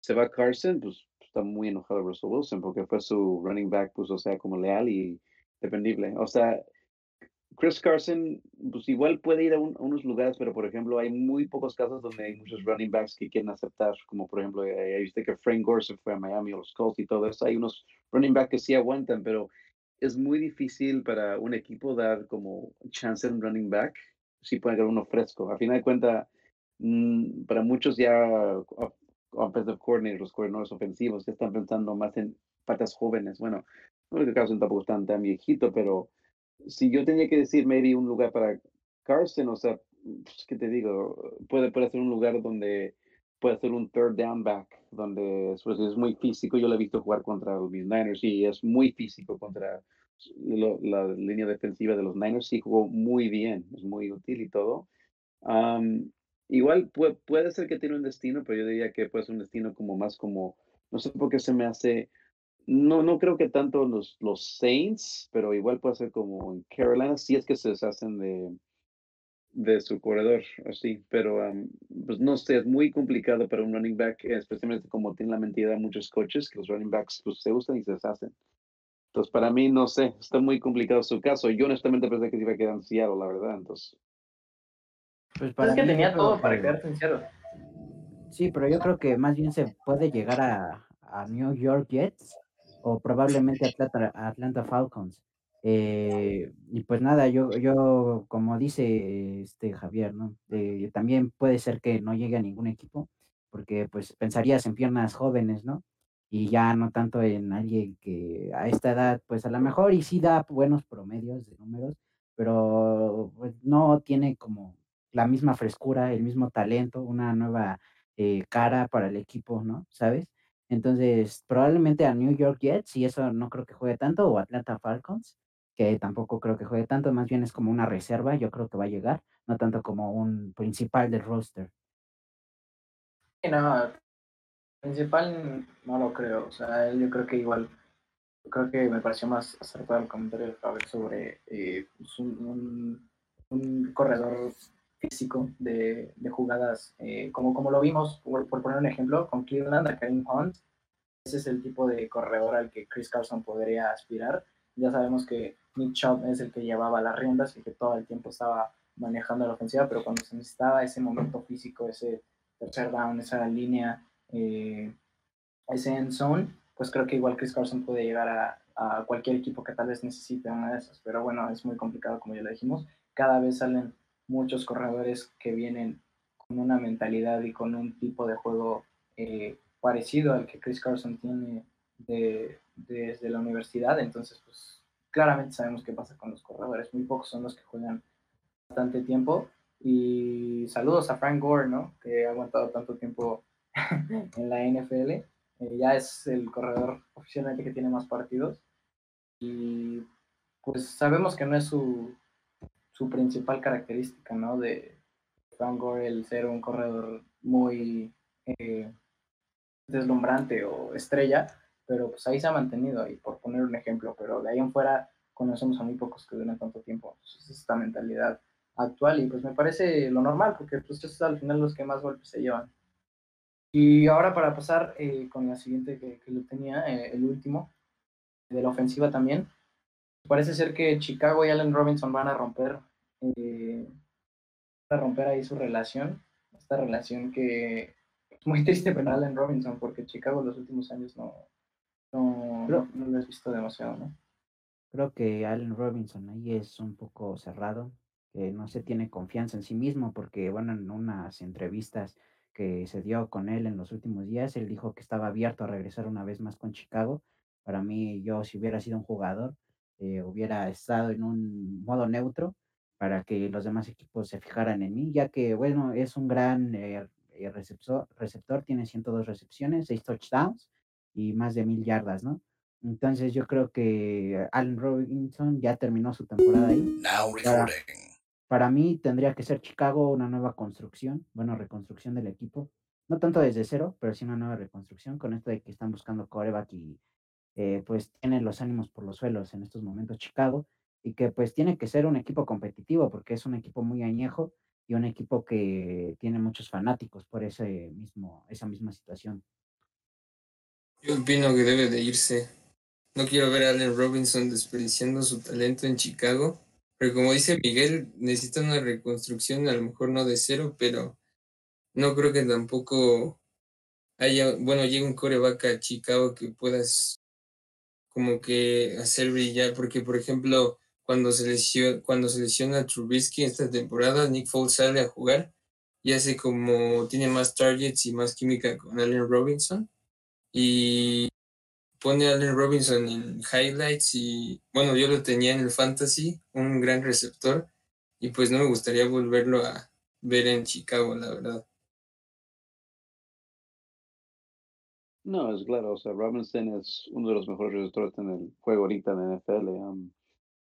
se va Carson, pues está muy enojado Russell Wilson porque fue su running back, pues o sea, como leal y dependible. O sea, Chris Carson, pues igual puede ir a, unos lugares, pero por ejemplo, hay muy pocos casos donde hay muchos running backs que quieren aceptar, como por ejemplo, ahí viste que Frank Gore se fue a Miami, a los Colts y todo eso. Hay unos running backs que sí aguantan, pero es muy difícil para un equipo dar como chance en running back si pueden dar uno fresco. A final de cuentas, Mm, para muchos ya offensive coordinators, los coordinadores ofensivos, ya están pensando más en patas jóvenes. Bueno, no es que Carson tampoco está tan viejito, pero si yo tenía que decir maybe un lugar para Carson, o sea, pues, ¿qué te digo? Puede, puede ser un lugar donde puede ser un third down back, donde pues, es muy físico. Yo lo he visto jugar contra los Niners y es muy físico contra la línea defensiva de los Niners. Sí jugó muy bien, es muy útil y todo. Igual puede, puede ser que tiene un destino, pero yo diría que puede ser un destino como más como, no sé por qué se me hace, no, no creo que tanto los, los Saints, pero igual puede ser como en Carolina, si es que se deshacen de, de su corredor, así, pero pues no sé, es muy complicado para un running back, especialmente como tiene la mentira muchos coches, que los running backs pues, se usan y se deshacen. Entonces, para mí, no sé, está muy complicado su caso. Yo honestamente pensé que se iba a quedar en Seattle, la verdad, entonces. Pues para es que tenía todo para quedarse en cero. Sí, pero yo creo que más bien se puede llegar a, a New York Jets o probablemente Atlanta, Atlanta Falcons. Eh, y pues nada, yo, yo como dice este Javier, ¿no? Eh, también puede ser que no llegue a ningún equipo, porque pues pensarías en piernas jóvenes, ¿no? Y ya no tanto en alguien que a esta edad, pues a lo mejor y sí da buenos promedios de números, pero pues, no tiene como la misma frescura, el mismo talento, una nueva eh, cara para el equipo, ¿no? ¿Sabes? Entonces, probablemente a New York Jets, y eso no creo que juegue tanto, o Atlanta Falcons, que tampoco creo que juegue tanto, más bien es como una reserva, yo creo que va a llegar, no tanto como un principal del roster. no, principal no lo creo, o sea, yo creo que igual, creo que me pareció más acertado el comentario de Faber sobre eh, pues, un, corredor físico de, jugadas, eh, como, como lo vimos, por, poner un ejemplo, con Cleveland, a Karim Hunt, ese es el tipo de corredor al que Chris Carson podría aspirar. Ya sabemos que Nick Chubb es el que llevaba las riendas y que todo el tiempo estaba manejando la ofensiva, pero cuando se necesitaba ese momento físico, ese tercer down, esa línea, eh, ese end zone, pues creo que igual Chris Carson puede llegar a, cualquier equipo que tal vez necesite una de esas. Pero bueno, es muy complicado, como ya lo dijimos. Cada vez salen muchos corredores que vienen con una mentalidad y con un tipo de juego eh, parecido al que Chris Carson tiene desde la universidad. Entonces, pues claramente sabemos qué pasa con los corredores. Muy pocos son los que juegan bastante tiempo. Y saludos a Frank Gore, ¿no? Que ha aguantado tanto tiempo *laughs* en la NFL. Eh, ya es el corredor oficialmente que tiene más partidos. Y pues sabemos que no es su, su principal característica, ¿no? De Frank Gore, el ser un corredor muy eh, deslumbrante o estrella, pero pues ahí se ha mantenido, y por poner un ejemplo, pero de ahí en fuera conocemos a muy pocos que duran tanto tiempo. es esta mentalidad actual y pues me parece lo normal, porque pues es al final los que más golpes se llevan. Y ahora para pasar eh, con la siguiente que, lo tenía, eh, el último, de la ofensiva también, parece ser que Chicago y Allen Robinson van a romper eh, para romper ahí su relación, esta relación que es muy triste para Allen Robinson, porque Chicago en los últimos años no, no, no, lo has visto demasiado, ¿no? Creo que Allen Robinson ahí es un poco cerrado, que no se tiene confianza en sí mismo, porque bueno, en unas entrevistas que se dio con él en los últimos días, él dijo que estaba abierto a regresar una vez más con Chicago. Para mí, yo si hubiera sido un jugador, eh, hubiera estado en un modo neutro para que los demás equipos se fijaran en mí, ya que, bueno, es un gran eh, receptor, receptor, tiene 102 recepciones, 6 touchdowns y más de mil yardas, ¿no? Entonces yo creo que Allen Robinson ya terminó su temporada ahí. Para, para, mí tendría que ser Chicago una nueva construcción, bueno, reconstrucción del equipo. No tanto desde cero, pero sí una nueva reconstrucción con esto de que están buscando coreback y eh, pues tienen los ánimos por los suelos en estos momentos Chicago y que pues tiene que ser un equipo competitivo porque es un equipo muy añejo y un equipo que tiene muchos fanáticos por ese mismo, esa misma situación. Yo opino que debe de irse. No quiero ver a Allen Robinson desperdiciando su talento en Chicago, pero como dice Miguel, necesita una reconstrucción, a lo mejor no de cero, pero no creo que tampoco haya, bueno, llegue un coreback a Chicago que puedas como que hacer brillar, porque por ejemplo, cuando se, lesiona, cuando se lesiona Trubisky esta temporada, Nick Foles sale a jugar y hace como tiene más targets y más química con Allen Robinson y pone a Allen Robinson en highlights y bueno, yo lo tenía en el fantasy, un gran receptor y pues no me gustaría volverlo a ver en Chicago, la verdad. No, es claro, o sea, Robinson es uno de los mejores receptores en el juego ahorita en NFL.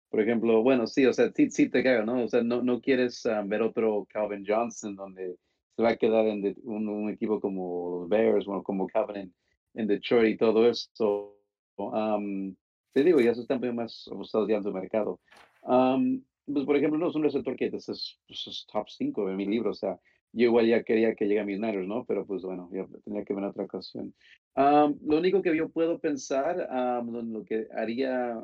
Por ejemplo, bueno, sí, o sea, sí, sí te cago, ¿no? O sea, no, no quieres um, ver otro Calvin Johnson donde se va a quedar en un, un, equipo como los Bears, bueno, como Calvin en, en Detroit y todo eso. Um, te digo, ya se están más abusados ya en su mercado. Um, pues, por ejemplo, no es un receptor que es, es, es top 5 en mi libro, o sea, yo igual ya quería que llegue a Millonarios, ¿no? Pero pues bueno, ya tenía que ver otra ocasión. lo único que yo puedo pensar, lo que haría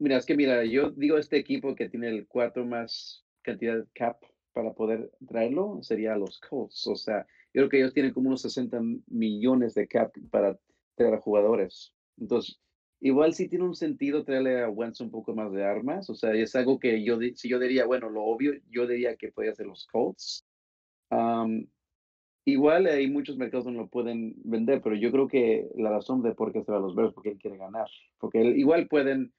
Mira, es que mira, yo digo este equipo que tiene el cuatro más cantidad de cap para poder traerlo sería los Colts. O sea, yo creo que ellos tienen como unos 60 millones de cap para traer a jugadores. Entonces, igual sí tiene un sentido traerle a Wentz un poco más de armas. O sea, es algo que yo, si yo diría, bueno, lo obvio, yo diría que podría ser los Colts. igual hay muchos mercados donde lo pueden vender, pero yo creo que la razón de por qué se va a los Bears porque él quiere ganar. Porque igual pueden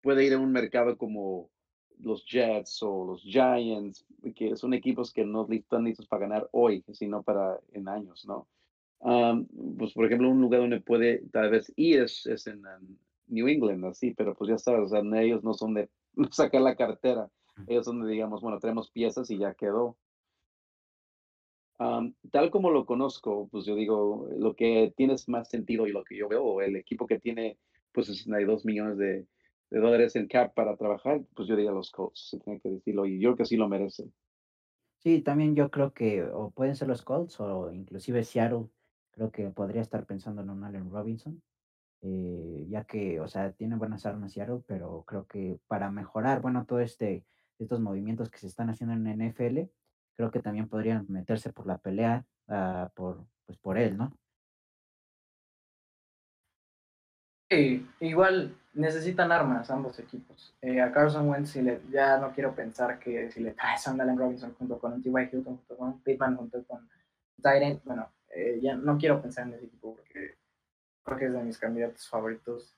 puede ir a un mercado como los Jets o los Giants, que son equipos que no están listos para ganar hoy, sino para en años, ¿no? pues por ejemplo, un lugar donde puede tal vez ir es, en, New England, así, pero pues ya sabes, o sea, ellos no son de *laughs* sacar la cartera, ellos son de, digamos, bueno, tenemos piezas y ya quedó. tal como lo conozco, pues yo digo, lo que tiene más sentido y lo que yo veo, el equipo que tiene pues 62 millones de, de dólares en cap para trabajar, pues yo diría los Colts, se tiene que decirlo, y yo creo que sí lo merecen. Sí, también yo creo que o pueden ser los Colts o inclusive Seattle, creo que podría estar pensando en un Allen Robinson, eh, ya que, o sea, tiene buenas armas Seattle, pero creo que para mejorar, bueno, todo este, estos movimientos que se están haciendo en NFL, creo que también podrían meterse por la pelea, uh, por, pues por él, ¿no? Sí, igual necesitan armas ambos equipos. Eh, a Carson Wentz ya no quiero pensar que si le traes a Allen Robinson junto con T.Y. Hilton, junto con Pittman, junto con Tyrant, bueno, eh, ya no quiero pensar en ese equipo porque creo que es de mis candidatos favoritos.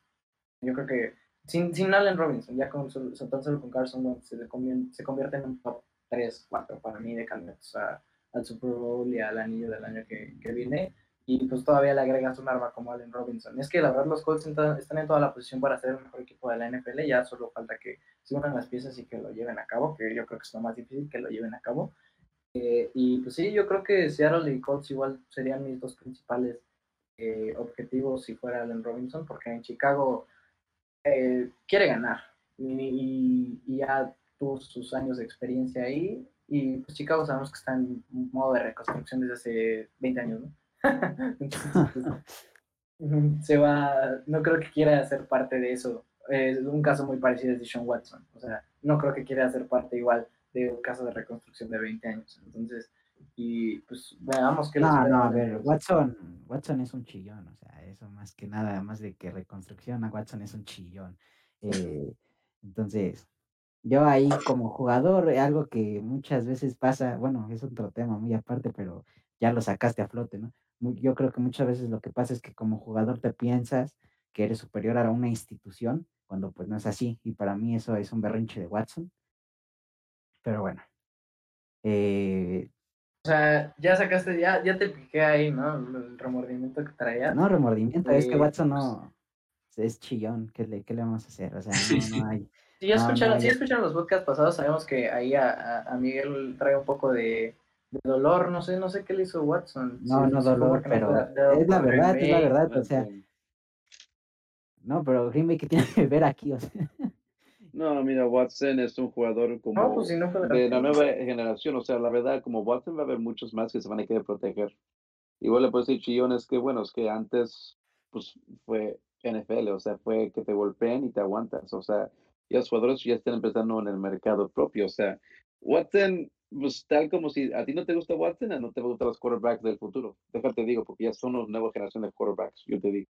Yo creo que sin, sin Allen Robinson, ya con, solo, solo con Carson Wentz se, se convierte en un top 3, 4 para mí de candidatos al Super Bowl y al anillo del año que, que viene y pues todavía le agregas un arma como Allen Robinson. Es que la verdad los Colts están en toda la posición para ser el mejor equipo de la NFL, ya solo falta que se unan las piezas y que lo lleven a cabo, que yo creo que es lo más difícil, que lo lleven a cabo. Eh, y pues sí, yo creo que Seattle y Colts igual serían mis dos principales eh, objetivos si fuera Allen Robinson, porque en Chicago eh, quiere ganar y, y, ya tuvo sus años de experiencia ahí y pues Chicago sabemos que está en modo de reconstrucción desde hace 20 años, ¿no? *laughs* se va, no creo que quiera ser parte de eso. Es un caso muy parecido es de Sean Watson. O sea, no creo que quiera ser parte igual de un caso de reconstrucción de 20 años. Entonces, y pues veamos qué No, no, a ver, Watson, Watson es un chillón, o sea, eso más que nada, más de que reconstrucción, a Watson es un chillón. Eh, entonces, yo ahí como jugador, algo que muchas veces pasa, bueno, es otro tema muy aparte, pero ya lo sacaste a flote, ¿no? Yo creo que muchas veces lo que pasa es que como jugador te piensas que eres superior a una institución, cuando pues no es así. Y para mí eso es un berrinche de Watson. Pero bueno. Eh, o sea, ya sacaste, ya, ya te piqué ahí, ¿no? El remordimiento que traía. No, remordimiento, es que Watson no es chillón, ¿qué le, qué le vamos a hacer? O sea, no, hay. Si ya escucharon, escucharon los podcasts pasados, sabemos que ahí a, a Miguel trae un poco de, de dolor, no sé, no sé qué le hizo Watson. No, no dolor, pero es la verdad, es la verdad, o sea. No, pero Green ¿qué tiene que ver aquí? O sea. No, mira, Watson es un jugador como pues, de la nueva generación. O sea, la verdad, como Watson va a haber muchos más que se van a querer proteger. Igual le puedo decir chillones que, bueno, es que antes pues fue NFL, o sea, fue que te golpeen y te aguantas. O sea, y los jugadores ya están empezando en el mercado propio. O sea, Watson pues tal como si a ti no te gusta Watson, no te gustan los quarterbacks del futuro. Déjate digo, porque ya son una nueva generación de quarterbacks, yo te digo.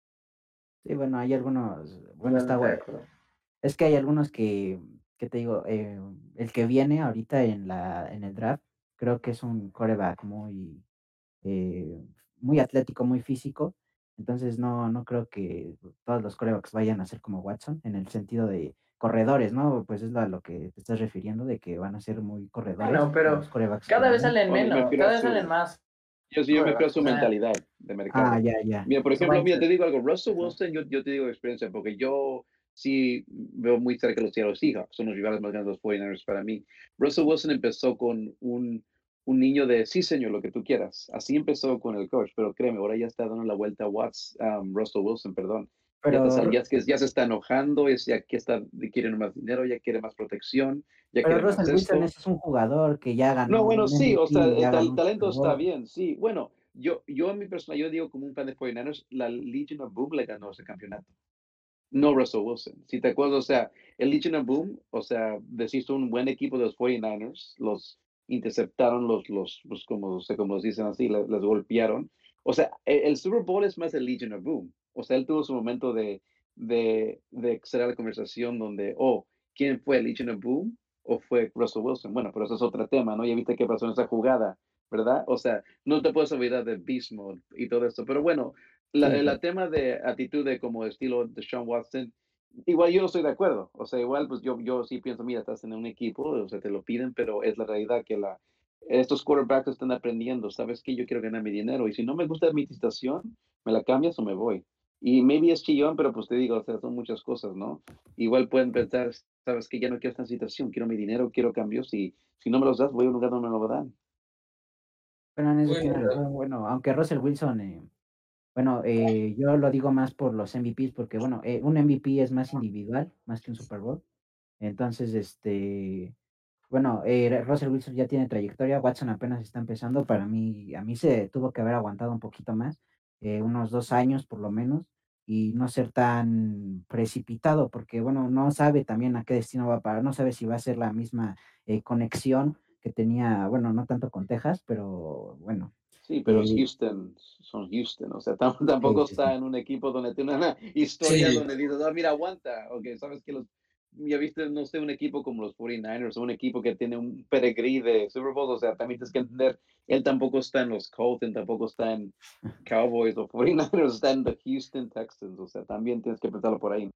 Sí, bueno, hay algunos, bueno, está bueno. Es que hay algunos que, que te digo, eh, el que viene ahorita en la en el draft, creo que es un quarterback muy, eh, muy atlético, muy físico. Entonces no, no creo que todos los quarterbacks vayan a ser como Watson, en el sentido de corredores, ¿no? Pues es a lo que te estás refiriendo, de que van a ser muy corredores. Bueno, pero cada vez salen menos, cada vez salen más. Yo sí, yo me creo su mentalidad de mercado. Ah, ya, ya. Mira, por ejemplo, mira, te digo algo, Russell Wilson, yo, yo te digo experiencia, porque yo sí veo muy cerca los Seattle Seahawks, son los rivales más grandes de los 49ers para mí. Russell Wilson empezó con un, un niño de, sí señor, lo que tú quieras. Así empezó con el coach, pero créeme, ahora ya está dando la vuelta a Watts, um, Russell Wilson, perdón. Pero, ya, ya, se está enojando, es, ya que está, quiere más dinero, ya quiere más protección. Ya pero Russell Wilson es un jugador que ya ganó. No, bueno, sí, o sea, el, talento está bien, sí. Bueno, yo, yo en mi persona, yo digo como un fan de 49ers, la Legion of Boom le ganó ese campeonato. No Russell Wilson. Si te acuerdas, o sea, el Legion of Boom, o sea, deshizo un buen equipo de los 49ers, los interceptaron, los, los, pues como, o sea, como los dicen así, les, les golpearon. O sea, el, el Super Bowl es más el Legion of Boom o sea, él tuvo su momento de, de, de cerrar la conversación donde, oh, ¿quién fue Legion of Boom? ¿O fue Russell Wilson? Bueno, pero eso es otro tema, ¿no? Ya viste qué pasó en esa jugada, ¿verdad? O sea, no te puedes olvidar de Beast Mode y todo esto. Pero bueno, la, el tema de actitud de como estilo de Sean Watson, igual yo no estoy de acuerdo. O sea, igual pues yo, yo sí pienso, mira, estás en un equipo, o sea, te lo piden, pero es la realidad que la, estos quarterbacks están aprendiendo. ¿Sabes que Yo quiero ganar mi dinero. Y si no me gusta mi situación, me la cambias o me voy. Y maybe es chillón, pero pues te digo, o sea, son muchas cosas, ¿no? Igual pueden pensar, sabes que ya no quiero esta situación, quiero mi dinero, quiero cambios y si no me los das, voy a un lugar donde me lo dan. Bueno, bueno, aunque Russell Wilson, eh, bueno, eh, yo lo digo más por los MVPs, porque bueno, eh, un MVP es más individual, más que un Super Bowl. Entonces, este, bueno, Russell Wilson ya tiene trayectoria, Watson apenas está empezando. Para mí, a mí se tuvo que haber aguantado un poquito más, unos dos años por lo menos, y no ser tan precipitado, porque bueno, no sabe también a qué destino va a parar, no sabe si va a ser la misma conexión que tenía, bueno, no tanto con Texas, pero bueno. Sí, pero es Houston, son Houston, o sea, tampoco está en un equipo donde tiene una historia donde dices, ah, mira, aguanta, ok, sabes que los, ya viste, no sé, un equipo como los 49ers, un equipo que tiene un peregrí de Super Bowl, o sea, también tienes que entender, él tampoco está en los Colts, tampoco está en Cowboys o 49ers, está en the Houston Texans, o sea, también tienes que pensarlo por ahí.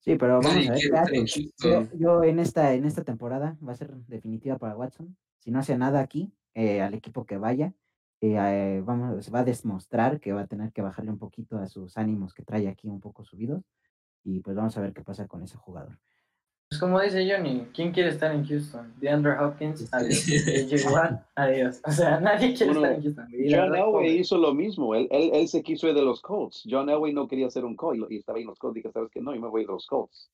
Sí, pero vamos a ver. Yo, yo, en esta en esta temporada va a ser definitiva para Watson si no hace nada aquí, eh, al equipo que vaya, eh, eh, vamos, va a demostrar que va a tener que bajarle un poquito a sus ánimos que trae aquí un poco subidos. Y pues vamos a ver qué pasa con ese jugador. Pues como dice Johnny, ¿quién quiere estar en Houston? DeAndre Hopkins, adiós. *laughs* adiós. O sea, nadie quiere estar en Houston. John Elway hizo lo mismo. Él, él, él, se quiso ir de los Colts. John Elway no quería ser un Colt y estaba en los Colts. Dije, ¿sabes qué? No, yo me voy de los Colts.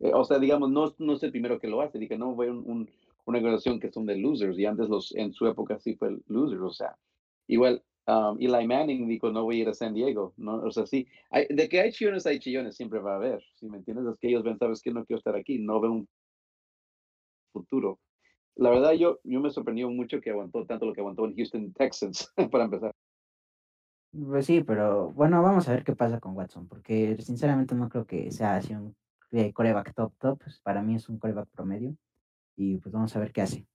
o sea, digamos, no, no es el primero que lo hace. Dije, no, voy a un una organización que son de losers, y antes los, en su época sí fue losers, o sea, igual um, Eli Manning dijo, no voy a ir a San Diego, ¿no? O sea, sí, de que hay chillones, hay chillones, siempre va a haber, si me entiendes? Es que ellos ven, sabes que no quiero estar aquí, no veo un futuro. La verdad, yo, yo me sorprendió mucho que aguantó tanto lo que aguantó en Houston Texans, *laughs* para empezar. Pues sí, pero bueno, vamos a ver qué pasa con Watson, porque sinceramente no creo que sea así un coreback top top, pues para mí es un coreback promedio y pues vamos a ver qué hace.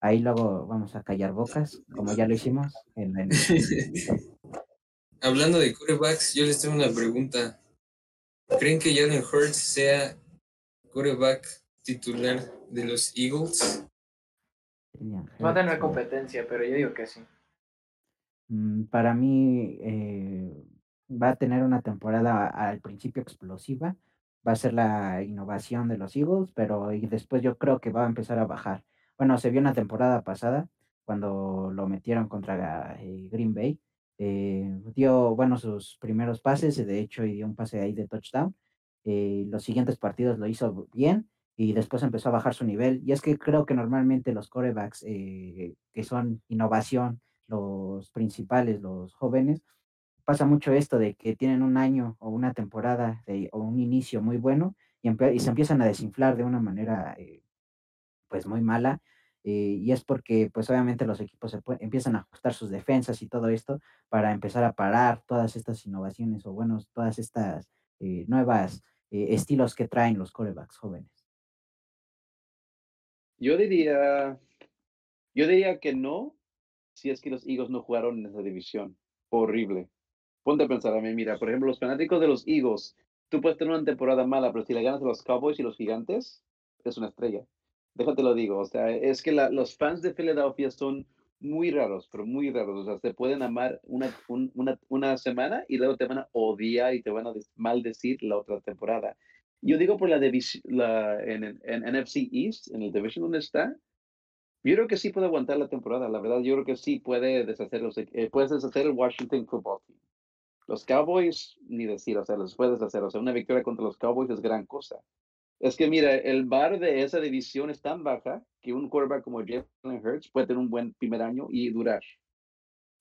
Ahí luego vamos a callar bocas, como ya lo hicimos. En, *laughs* Hablando de quarterbacks, yo les tengo una pregunta. ¿Creen que Jalen Hurts sea quarterback titular de los Eagles? Va a tener competencia, pero yo digo que sí. Mm, para mí eh, va a tener una temporada al principio explosiva, va a ser la innovación de los Eagles, pero y después yo creo que va a empezar a bajar. Bueno, se vio una temporada pasada cuando lo metieron contra eh, Green Bay. Eh, dio, bueno, sus primeros pases, de hecho, y dio un pase ahí de touchdown. Eh, los siguientes partidos lo hizo bien y después empezó a bajar su nivel. Y es que creo que normalmente los corebacks que son innovación, los principales, los jóvenes, pasa mucho esto de que tienen un año o una temporada o un inicio muy bueno y, y, se empiezan a desinflar de una manera eh, pues muy mala. Eh, y es porque pues obviamente los equipos se empiezan a ajustar sus defensas y todo esto para empezar a parar todas estas innovaciones o bueno, todas estas eh, nuevas estilos que traen los corebacks jóvenes. Yo diría, yo diría que no, si es que los Eagles no jugaron en esa división. Horrible ponte a pensar a mí, mira, por ejemplo, los fanáticos de los Eagles, tú puedes tener una temporada mala, pero si le ganas a los Cowboys y los Gigantes, es una estrella. Déjate lo digo, o sea, es que los fans de Filadelfia son muy raros, pero muy raros. O sea, se pueden amar una, una, una semana y luego te van a odiar y te van a maldecir la otra temporada. Yo digo por la la, en, en, NFC East, en el division donde está, yo creo que sí puede aguantar la temporada. La verdad, yo creo que sí puede deshacer, los, eh, puedes deshacer el Washington Football Team. Los Cowboys, ni decir, o sea, los puedes hacer. O sea, una victoria contra los Cowboys es gran cosa. Es que mira, el bar de esa división es tan baja que un quarterback como Jalen Hurts puede tener un buen primer año y durar.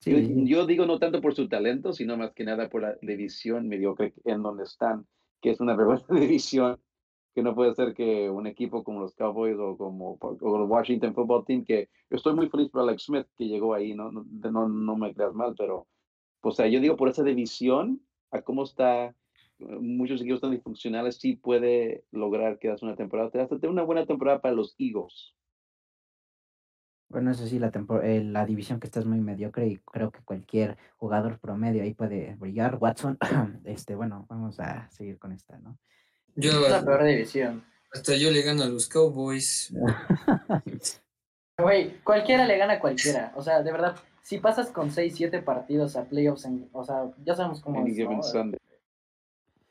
Yo, digo no tanto por su talento, sino más que nada por la división mediocre en donde están, que es una *laughs* vergüenza división que no puede ser que un equipo como los Cowboys o como o el Washington Football Team, que yo estoy muy feliz por Alex Smith que llegó ahí, no, no, no, no me creas mal, pero o sea, yo digo por esa división, a cómo está, muchos equipos tan disfuncionales, sí puede lograr quedarse una temporada. Te hace una buena temporada para los Eagles. Bueno, eso sí, la, eh, la división que está es muy mediocre y creo que cualquier jugador promedio ahí puede brillar. Watson, *clears throat* este, bueno, vamos a seguir con esta, ¿no? Yo, Es la peor división. hasta yo le gano a los Cowboys. *laughs* Güey, cualquiera le gana a cualquiera. O sea, de verdad, si pasas con 6, 7 partidos a playoffs, en, o sea, ya sabemos cómo Any es, given ¿no?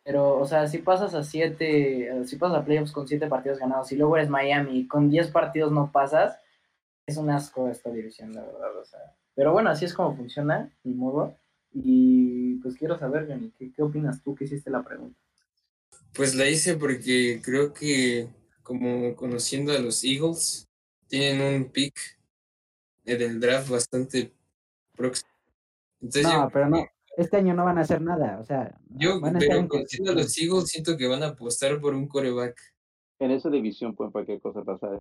Pero, o sea, si pasas a 7, si pasas a playoffs con 7 partidos ganados y luego eres Miami y con 10 partidos no pasas, es un asco esta división, la verdad. O sea. Pero bueno, así es como funciona, ni modo. Y pues quiero saber, Johnny, ¿qué, qué opinas tú que hiciste la pregunta? Pues la hice porque creo que, como conociendo a los Eagles, tienen un pick en el draft bastante próximo. Entonces No, yo, pero no. Este año no van a hacer nada. O sea, yo van a pero conociendo a los Eagles, siento que van a apostar por un coreback. En esa división puede cualquier cosa pasar.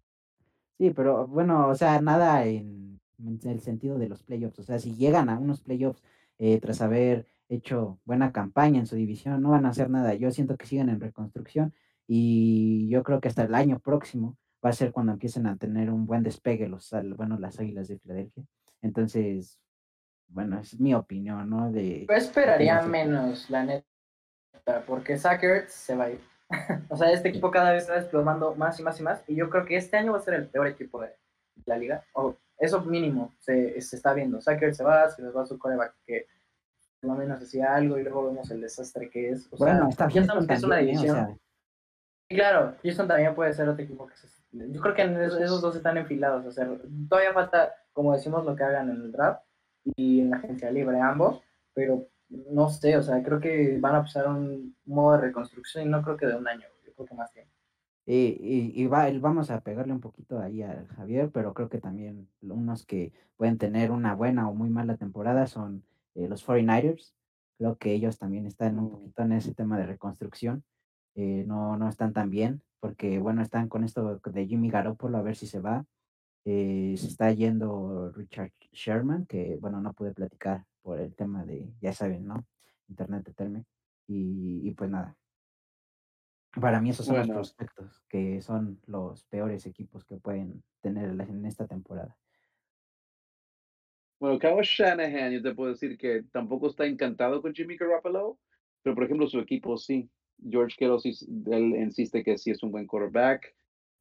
Sí, pero bueno, o sea, nada en, en el sentido de los playoffs. O sea, si llegan a unos playoffs eh, tras haber hecho buena campaña en su división, no van a hacer nada. Yo siento que siguen en reconstrucción y yo creo que hasta el año próximo va a ser cuando empiecen a tener un buen despegue los, bueno, las Águilas de Filadelfia. Entonces, bueno, es mi opinión, ¿no? De, Yo esperaría menos, la neta, porque Sackers se va a ir. *laughs* o sea, este equipo cada vez está desplomando más y más y más, y yo creo que este año va a ser el peor equipo de la liga. O eso mínimo se, se está viendo. Sackers se va, se les va su coreback que por lo menos hacía algo, y luego vemos el desastre que es. O bueno, sea, ya sabemos que es una ¿eh? O división. sea, Y claro, Houston también puede ser otro equipo que se... Yo creo que esos dos están enfilados. O sea, todavía falta, como decimos, lo que hagan en el draft y en la agencia libre, ambos. Pero no sé, o sea, creo que van a pasar un modo de reconstrucción y no creo que de un año. Yo creo que más tiempo. Y, y, y va, vamos a pegarle un poquito ahí a Javier, pero creo que también unos que pueden tener una buena o muy mala temporada son eh, los 49ers. Creo que ellos también están un Mm. poquito en ese tema de reconstrucción. Eh, no, no están tan bien, porque bueno, están con esto de Jimmy Garoppolo a ver si se va. Eh, se está yendo Richard Sherman, que bueno, no pude platicar por el tema de, ya saben, ¿no? Internet de Terme. Y, y pues nada, para mí esos son Bueno. los prospectos, que son los peores equipos que pueden tener en esta temporada. Bueno, Kyle Shanahan, yo te puedo decir que tampoco está encantado con Jimmy Garoppolo, pero por ejemplo su equipo sí. George Kittle sí, él insiste que sí es un buen quarterback.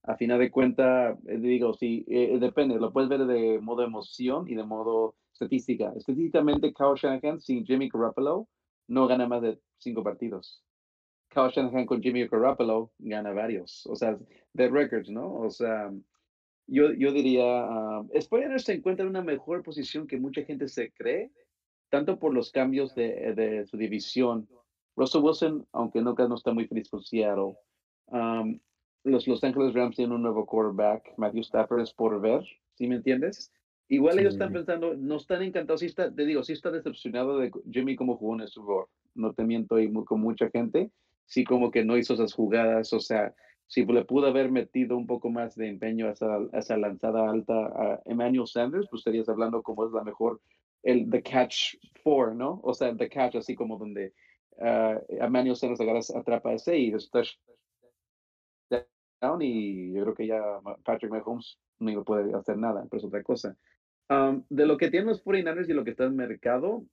A final de cuentas, digo, sí, eh, depende, lo puedes ver de modo emoción y de modo estadística. Estadísticamente, Kyle Shanahan sin Jimmy Garoppolo no gana más de cinco partidos. Kyle Shanahan con Jimmy Garoppolo gana varios, o sea, de records, ¿no? O sea, yo, yo diría, uh, Spoilers se encuentra en una mejor posición que mucha gente se cree, tanto por los cambios de, de su división. Russell Wilson, aunque nunca no está muy feliz con Seattle. Los Los Angeles Rams tienen un nuevo quarterback, Matthew Stafford es por ver, ¿sí me entiendes? Igual ellos están Sí. pensando, no están encantados, sí está, te digo, sí está decepcionado de Jimmy como jugó en el Super Bowl. No te miento, y mu- con mucha gente, sí como que no hizo esas jugadas, o sea, si le pudo haber metido un poco más de empeño a esa, a esa lanzada alta a Emmanuel Sanders, pues estarías hablando como es la mejor, el the catch four, ¿no? O sea, the catch así como donde uh, Emmanuel Sanders agarra, atrapa ese y es y yo creo que ya Patrick Mahomes no puede hacer nada, pero es otra cosa. Um, de lo que tienen los 49ers y lo que está en mercado,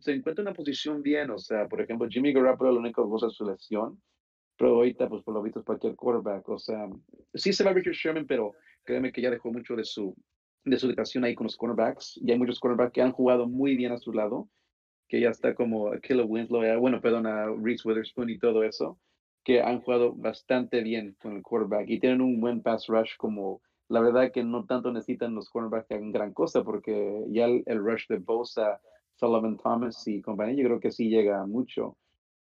se encuentra en una posición bien, o sea, por ejemplo, Jimmy Garoppolo, la única cosa es su lesión, pero ahorita, pues por lo visto, es cualquier quarterback, o sea, sí se va Richard Sherman, pero créeme que ya dejó mucho de su, de su educación ahí con los cornerbacks, y hay muchos cornerbacks que han jugado muy bien a su lado, que ya está como Killer Winslow, ya, bueno, perdón, a Reese Witherspoon y todo eso, que han jugado bastante bien con el quarterback, y tienen un buen pass rush como la verdad que no tanto necesitan los cornerbacks que hagan gran cosa, porque ya el, el rush de Bosa, Sullivan Thomas y compañía, yo creo que sí llega mucho.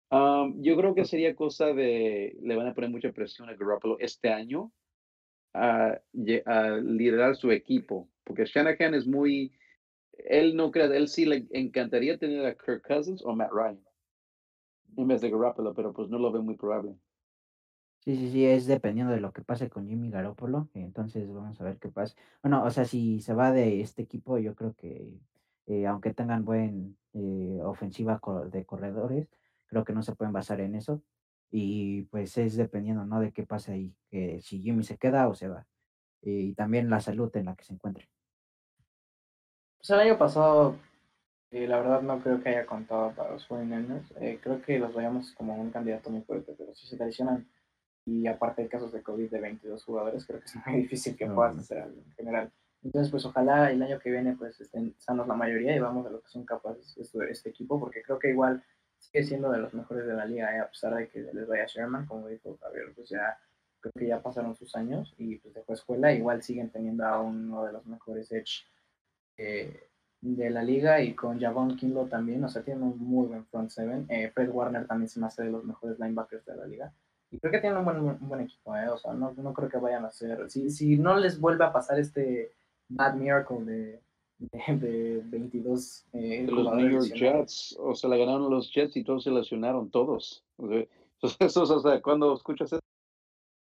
Um, yo creo que sería cosa de, le van a poner mucha presión a Garoppolo este año a, a liderar su equipo, porque Shanahan es muy, él no cree, él sí le encantaría tener a Kirk Cousins o Matt Ryan en vez de Garoppolo, pero pues no lo ve muy probable. Sí, sí, sí, es dependiendo de lo que pase con Jimmy Garoppolo, entonces vamos a ver qué pasa. Bueno, o sea, si se va de este equipo, yo creo que eh, aunque tengan buen eh, ofensiva de corredores, creo que no se pueden basar en eso. Y pues es dependiendo, ¿no? De qué pasa ahí, que si Jimmy se queda o se va. Y también la salud en la que se encuentre. Pues el año pasado Eh, la verdad no creo que haya contado para los 49ers. Eh, creo que los veíamos como un candidato muy fuerte, pero si se traicionan y aparte de casos de COVID de 22 jugadores, creo que es *laughs* muy difícil que puedas hacer algo en general. Entonces, pues ojalá el año que viene pues estén sanos la mayoría y vamos a lo que son capaces este, este equipo, porque creo que igual sigue siendo de los mejores de la liga, ¿eh? a pesar de que les vaya Sherman, como dijo Javier, pues ya creo que ya pasaron sus años y pues dejó escuela, igual siguen teniendo a uno de los mejores edge eh, de la liga y con Javon Kinlo también, o sea, tiene un muy buen front seven. Eh, Fred Warner también se me hace de los mejores linebackers de la liga. Y creo que tienen un buen, un buen equipo, ¿eh? o sea, no, no, creo que vayan a ser, si, si no les vuelve a pasar este bad miracle de, de, 22 eh, de los New York Jets, o se la ganaron los Jets y todos se lesionaron, todos. *laughs* Eso, o sea, cuando escuchas eso.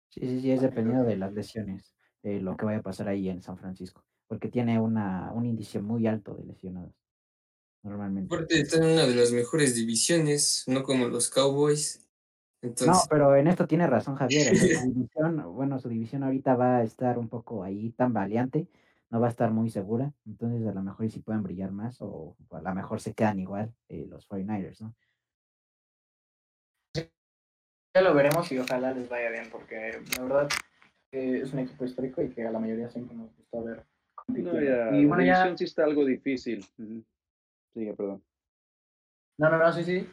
Sí, sí, sí, es dependiendo de las lesiones, de lo que vaya a pasar ahí en San Francisco, porque tiene una, un índice muy alto de lesionados, normalmente. Aparte, está en una de las mejores divisiones, no como los Cowboys. No, pero en esto tiene razón Javier. su *laughs* división, bueno, su división ahorita va a estar un poco ahí tan valiante, no va a estar muy segura, entonces a lo mejor sí pueden brillar más o a lo mejor se quedan igual eh, los 49ers, ¿no? Ya lo veremos y ojalá les vaya bien, porque la verdad eh, es un equipo histórico y que a la mayoría siempre nos gusta ver compitiendo. y bueno, la ya... sí está algo difícil. Sí, perdón. No, no, no, sí, sí.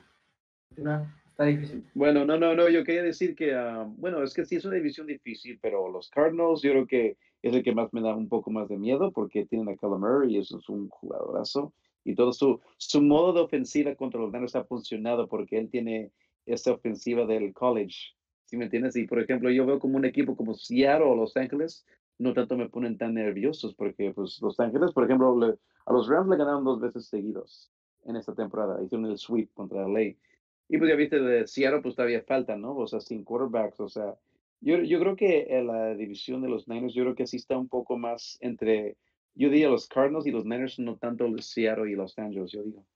Está difícil. Bueno, no, no, no, yo quería decir que, uh, bueno, es que sí es una división difícil, pero los Cardinals yo creo que es el que más me da un poco más de miedo porque tienen a Kyler y eso es un jugadorazo. Y todo su, su modo de ofensiva contra los Niners ha funcionado porque él tiene esta ofensiva del college. ¿Sí me entiendes? Y por ejemplo, yo veo como un equipo como Seattle o Los Ángeles, no tanto me ponen tan nerviosos porque pues Los Ángeles, por ejemplo, a los Rams le ganaron dos veces seguidos en esta temporada. Hicieron el sweep contra la ley. Y pues ya viste de Seattle, pues todavía falta, ¿no? O sea, sin quarterbacks, o sea, yo, yo creo que en la división de los Niners, yo creo que sí está un poco más entre, yo diría los Cardinals y los Niners, no tanto los Seattle y los Angels, yo digo.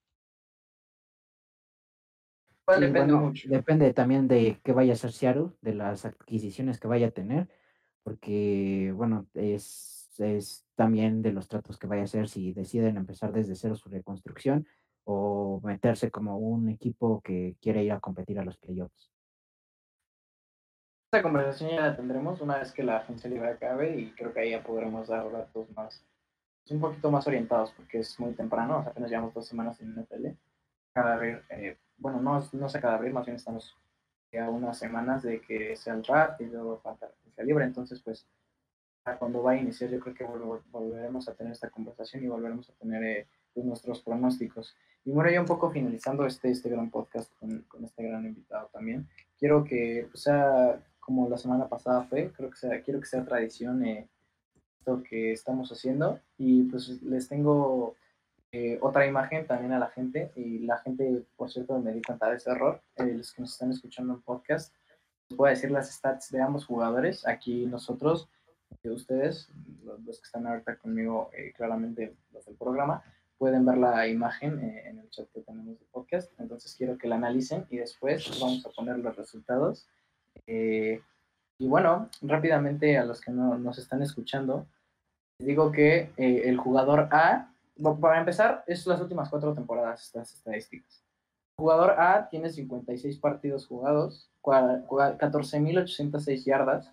depende mucho. Depende también de qué vaya a hacer Seattle, de las adquisiciones que vaya a tener, porque, bueno, es, es también de los tratos que vaya a hacer si deciden empezar desde cero su reconstrucción o meterse como un equipo que quiere ir a competir a los playoffs. Esta conversación ya la tendremos una vez que la agencia libre acabe y creo que ahí ya podremos dar datos más, pues, un poquito más orientados porque es muy temprano, apenas llevamos dos semanas en NFL. Cada abril, eh, bueno, no, no sé cada abril, más bien estamos ya unas semanas de que sea el draft y luego falta agencia libre, entonces pues cuando va a iniciar yo creo que volveremos a tener esta conversación y volveremos a tener eh, pues, nuestros pronósticos. Y bueno, ya un poco finalizando este, este gran podcast con, con este gran invitado también, quiero que pues, sea como la semana pasada fue, creo que sea, quiero que sea tradición eh, esto que estamos haciendo. Y pues les tengo eh, otra imagen también a la gente. Y la gente, por cierto, me di cuenta de ese error, eh, los que nos están escuchando en podcast, les voy a decir las stats de ambos jugadores, aquí nosotros, ustedes, los, que están ahorita conmigo, claramente los del programa, pueden ver la imagen en el chat que tenemos de podcast, entonces quiero que la analicen y después vamos a poner los resultados. Eh, y bueno, rápidamente a los que no nos están escuchando, les digo que eh, el jugador A, para empezar, es las últimas cuatro temporadas, estas estadísticas. Jugador A tiene 56 partidos jugados, 14.806 yardas,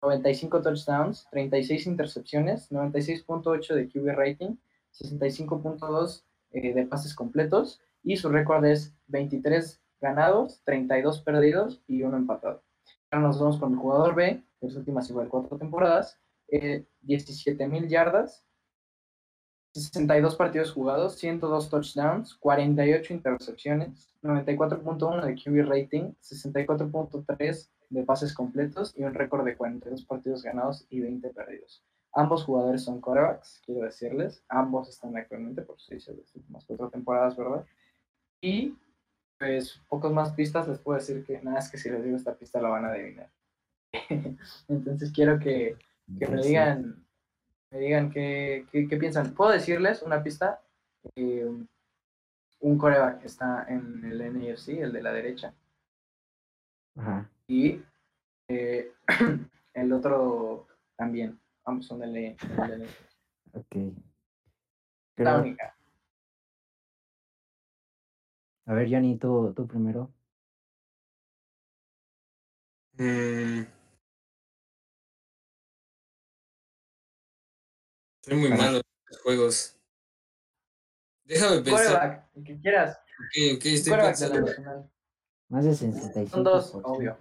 95 touchdowns, 36 intercepciones, 96.8 de QB rating, 65.2 eh, de pases completos y su récord es 23 ganados, 32 perdidos y uno empatado. Ahora nos vamos con el jugador B, de las últimas igual cuatro temporadas, eh, 17 mil yardas, 62 partidos jugados, 102 touchdowns, 48 intercepciones, 94.1 de QB rating, 64.3 de pases completos y un récord de 42 partidos ganados y 20 perdidos. Ambos jugadores son quarterbacks, quiero decirles. Ambos están actualmente por seis de las últimas cuatro temporadas, ¿verdad? Y pues pocos más pistas les puedo decir que nada es que si les digo esta pista la van a adivinar. *laughs* Entonces quiero que, me digan, me digan qué, qué, piensan. ¿Puedo decirles una pista? Eh, un coreback está en el NFC, el de la derecha. Y eh, *clears throat* el otro también. Ambos son del, del Ok. La única. A ver, Johnny, tú, tú primero. Mm. Soy muy Para- malo en los juegos. Déjame pensar. El que quieras. Ok, ok, estoy de pensando. Más de 65%. Son dos, obvio.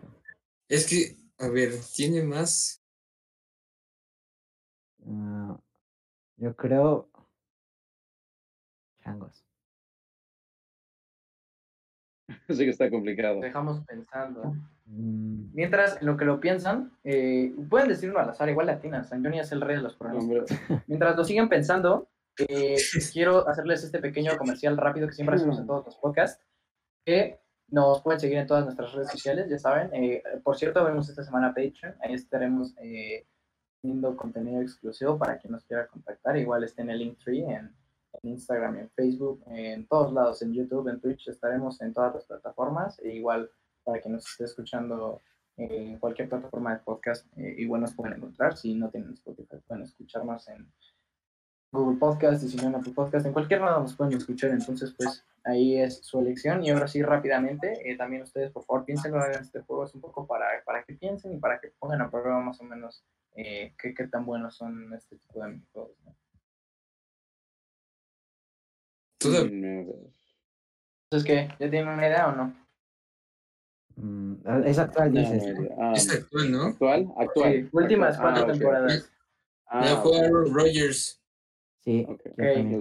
Es que, a ver, tiene más. Ah, yo creo. Changos. *laughs* Sí que está complicado. Dejamos pensando. Mm, Mientras, en lo que lo piensan, eh, pueden decirlo al azar, igual latinas. San Johnny es el rey de los programas. Hombre, Mientras lo siguen pensando, eh, *laughs* quiero hacerles este pequeño comercial rápido que siempre hacemos en todos los podcasts, que nos pueden seguir en todas nuestras redes sociales, ya saben. Eh, por cierto, vemos esta semana Patreon, ahí estaremos eh, teniendo contenido exclusivo para quien nos quiera contactar. Igual está en el Linktree, en, en Instagram, en Facebook, en todos lados, en YouTube, en Twitch, estaremos en todas las plataformas. E igual para quien nos esté escuchando eh, en cualquier plataforma de podcast, eh, igual nos pueden encontrar. Si no tienen Spotify, pueden escucharnos en Google Podcast y si no en Apple Podcast, en cualquier lado nos pueden escuchar. Entonces, pues ahí es su elección. Y ahora sí, rápidamente, eh, también ustedes, por favor, piénsenlo en este juego. Es un poco para, para que piensen y para que pongan a prueba más o menos eh, qué, qué tan buenos son este tipo de minijuegos. ¿no? Entonces, ¿qué? ¿Ya tienen una idea o no? Mm, ah, es actual, no, dices. ah, Es actual, ¿no? ¿Actual? Actual. Sí, últimas cuatro Ah, temporadas. Ah, Ya fue. Aaron Rodgers. Sí.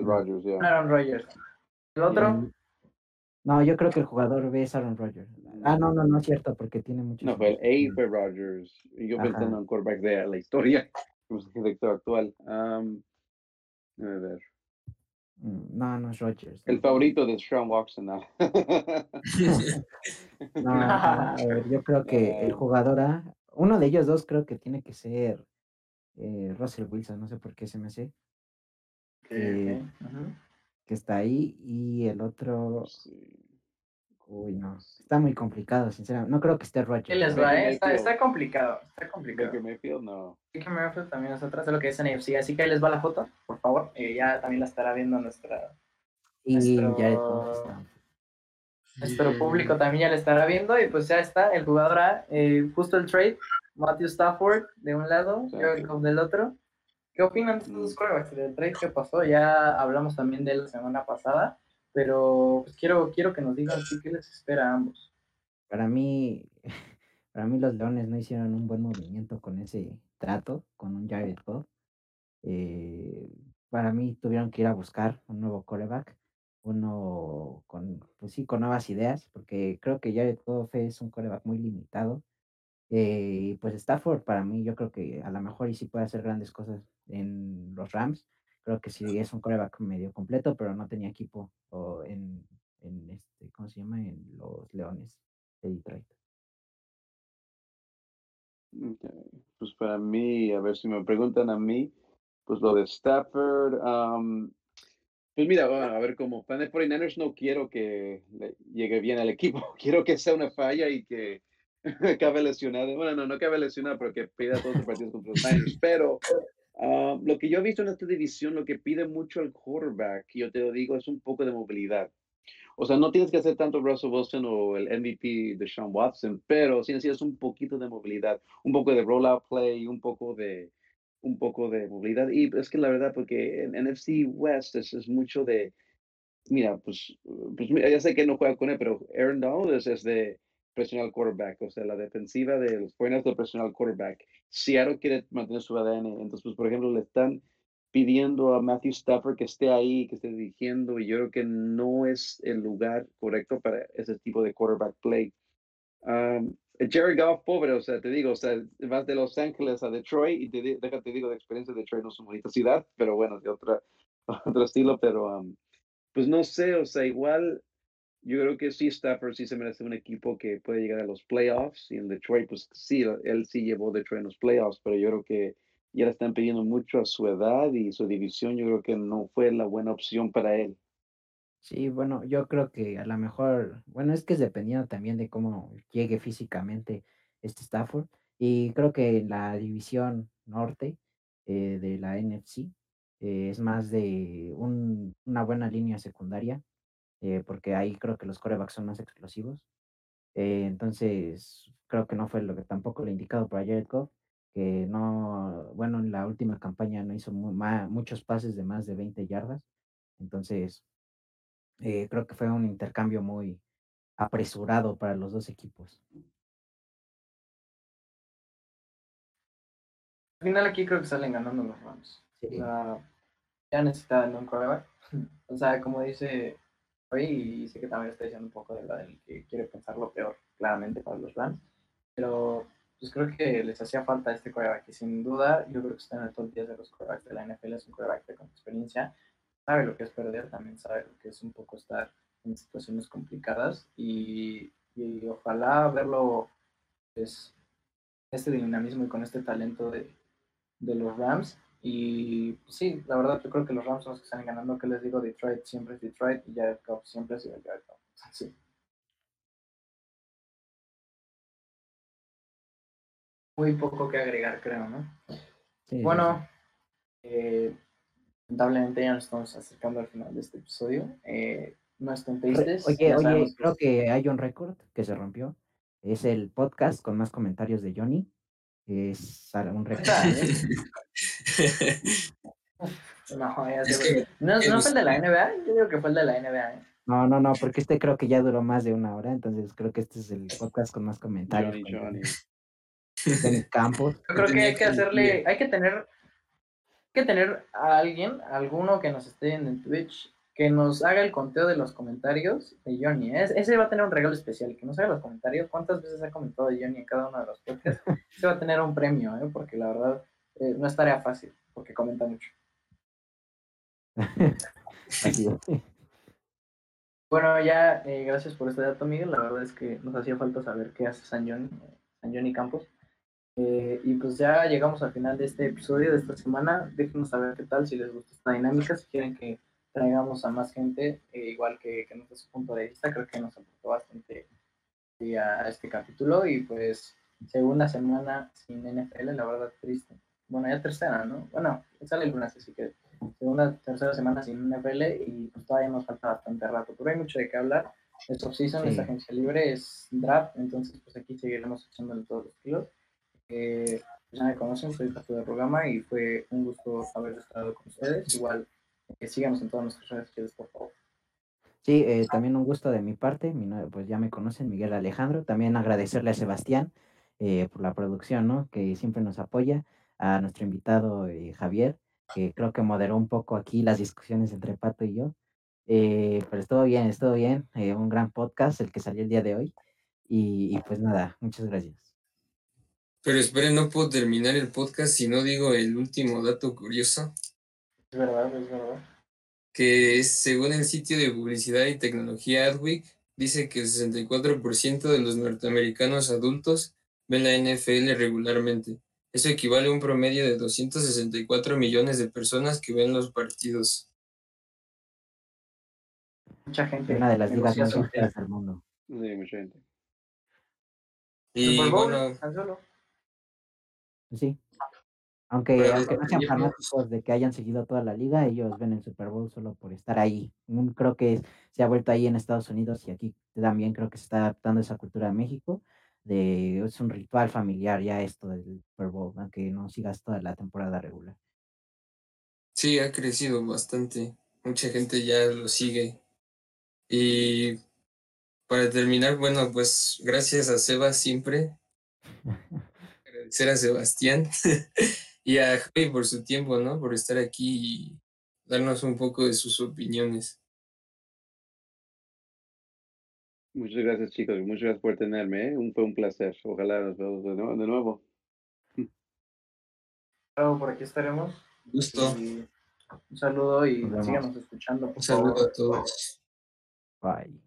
Rodgers, ya. Aaron Rodgers. ¿El otro? Mm, No, yo creo que el jugador B es Aaron Rodgers. Ah, no, no, no es cierto, porque tiene muchos. No, fue el. A fue Rodgers. Y yo Ajá. pensando en quarterback de la historia. *laughs* Pues, de actor actual. Um, a ver. Mm, No, no es Rodgers. El favorito de Sean Watson. *laughs* ¿no? No, no, a ver, yo creo *laughs* que el jugador A, uno de ellos dos creo que tiene que ser eh, Russell Wilson, no sé por qué se me hace eh, que está ahí y el otro, Sí. Uy, no, está muy complicado, sinceramente. No creo que esté ¿Qué Rodgers. les va? eh? Está, complicado. Está complicado. Baker Mayfield, no. Baker Mayfield también es otra, lo que es NFC. Así que ahí les va la foto, por favor. Eh, ya también la estará viendo nuestra, Y nuestro- Jared está. nuestro público también ya la estará viendo. Y pues ya está el jugador A, eh, justo el trade. Matthew Stafford de un lado, Sí. Jared Goff del otro. ¿Qué opinan de estos quarterbacks del trade que pasó? Ya hablamos también de él la semana pasada, pero pues quiero, quiero que nos digan qué les espera a ambos. Para mí, *laughs* para mí los Leones no hicieron un buen movimiento con ese trato, con un Jared Goff. Eh, para mí tuvieron que ir a buscar un nuevo coreback, uno con, pues sí, con nuevas ideas, porque creo que Jared Goff es un coreback muy limitado. Eh, pues Stafford para mí yo creo que a lo mejor y sí puede hacer grandes cosas en los Rams. Creo que sí es un coreback medio completo, pero no tenía equipo o en, en este, ¿cómo se llama? En los Leones de Detroit. Ok, Pues para mí, a ver si me preguntan a mí, pues lo de Stafford, am, pues mira, bueno, a ver, como fan de 49ers no quiero que le llegue bien al equipo, *laughs* quiero que sea una falla y que *laughs* acabe lesionado. Bueno, no, no acabe lesionado, pero que pida todos los partidos contra los Niners. *laughs* Pero ah, lo que yo he visto en esta división, lo que pide mucho el quarterback, yo te lo digo, es un poco de movilidad. O sea, no tienes que hacer tanto Russell Wilson o el MVP de Sean Watson, pero sí necesitas un poquito de movilidad, un poco de rollout play, un poco de un poco de movilidad. Y es que la verdad, porque en NFC West es, es mucho de, mira, pues, pues mira, ya sé que no juega con él, pero Aaron Donald es, es de presionar al quarterback, o sea, la defensiva de los 49ers de presionar al quarterback. Seattle quiere mantener su ADN, entonces, pues, por ejemplo, le están pidiendo a Matthew Stafford que esté ahí, que esté dirigiendo, y yo creo que no es el lugar correcto para ese tipo de quarterback play. Um, Jared Goff, pobre, o sea, te digo, o sea, vas de Los Ángeles a Detroit y te, déjate digo, de experiencia, Detroit no es una bonita ciudad, pero bueno, de otra, *laughs* otro estilo, pero um, pues no sé, o sea, igual yo creo que sí, Stafford sí se merece un equipo que puede llegar a los playoffs y en Detroit, pues sí, él sí llevó Detroit en los playoffs, pero yo creo que ya le están pidiendo mucho a su edad y su división, yo creo que no fue la buena opción para él. Sí, bueno, yo creo que a lo mejor, bueno, es que es dependiendo también de cómo llegue físicamente este Stafford. Y creo que la división norte eh, de la NFC eh, es más de un- una buena línea secundaria. Eh, porque ahí creo que los corebacks son más explosivos. Eh, entonces, creo que no fue lo que tampoco lo indicado para Jared Goff, que no, bueno, en la última campaña no hizo muchos pases de más de 20 yardas. Entonces, eh, creo que fue un intercambio muy apresurado para los dos equipos. Al final aquí creo que salen ganando los Rams. ya necesitan un coreback. o sea, como dice y sé que también está diciendo un poco de la del que quiere pensar lo peor, claramente, para los Rams. Pero pues creo que les hacía falta este coreback. Sin duda, yo creo que está en el top 10 de los corebacks de la NFL. Es un coreback con experiencia. Sabe lo que es perder, también sabe lo que es un poco estar en situaciones complicadas. Y, y ojalá verlo, pues, este dinamismo y con este talento de, de los Rams. Y pues, sí, la verdad, yo creo que los Rams son los que están ganando. que les digo? Detroit siempre es Detroit y Jared Goff siempre ha sido Jared Goff. Sí. Muy poco que agregar, creo, ¿no? bueno, eh, lamentablemente ya nos estamos acercando al final de este episodio. Eh, no estén tristes. Oye, oye, creo que hay un récord que se rompió. Es el podcast con más comentarios de Johnny es un récord. *laughs* no, ya ¿No, ¿No fue el de la NBA? Yo digo que fue el de la NBA. ¿eh? No, no, no, porque este creo que ya duró más de una hora, entonces creo que este es el podcast con más comentarios. Johnny, Johnny. Campos. *laughs* Yo creo que hay que hacerle, hay que tener, hay que tener a alguien, alguno que nos esté en Twitch, que nos haga el conteo de los comentarios de Johnny. ese va a tener un regalo especial, que nos haga los comentarios. ¿Cuántas veces ha comentado Johnny en cada uno de los podcasts? *laughs* ese va a tener un premio, ¿eh? porque la verdad eh, no es tarea fácil, porque comenta mucho. bueno, ya, eh, gracias por este dato, Miguel. La verdad es que nos hacía falta saber qué hace San Johnny, San Johnny Campos. y pues ya llegamos al final de este episodio de esta semana. Déjenos saber qué tal, si les gusta esta dinámica, si quieren que traigamos a más gente, eh, igual que, que nos su punto de vista, creo que nos aportó bastante a, este capítulo y pues segunda semana sin NFL, la verdad triste. Bueno, ya tercera, ¿no? Bueno, sale el lunes, así que segunda, tercera semana sin NFL y pues todavía nos falta bastante rato, pero hay mucho de qué hablar. Es off-season, es agencia libre, es draft, entonces pues aquí seguiremos echándole todos los kilos. Eh, ya me conocen, soy Pato de Programa y fue un gusto haber estado con ustedes. Igual que síganos en todas nuestras redes sociales, por favor. Sí, eh, también un gusto de mi parte, mi, pues ya me conocen, Miguel Alejandro. También agradecerle a Sebastián eh, por la producción, ¿no? Que siempre nos apoya, a nuestro invitado eh, Javier, que creo que moderó un poco aquí las discusiones entre Pato y yo. pero estuvo bien, estuvo bien, un gran podcast el que salió el día de hoy. Y, y pues nada, muchas gracias. Pero esperen, no puedo terminar el podcast si no digo el último dato curioso. Es verdad, es verdad. Que es, según el sitio de publicidad y tecnología Adweek, dice que el 64% de los norteamericanos adultos ven la NFL regularmente. Eso equivale a un promedio de 264 millones de personas que ven los partidos. Mucha gente. Una de las ligas más del mundo. Sí, mucha gente. Y bueno. Sí. Aunque, aunque no sean fanáticos de que hayan seguido toda la liga, ellos ven el Super Bowl solo por estar ahí. creo que se ha vuelto ahí en Estados Unidos y aquí también creo que se está adaptando esa cultura de México. De, es un ritual familiar ya esto del Super Bowl, aunque no sigas toda la temporada regular. Sí, ha crecido bastante. Mucha gente ya lo sigue. Y para terminar, bueno, pues gracias a Seba siempre. *laughs* Agradecer a Sebastián. *laughs* y a Javi por su tiempo, ¿no? Por estar aquí y darnos un poco de sus opiniones. Muchas gracias, chicos. Muchas gracias por tenerme. ¿eh? Fue un placer. Ojalá nos veamos de nuevo. Claro, *laughs* por aquí estaremos. Gusto. un saludo y sigamos escuchando. un saludo a todos. Bye.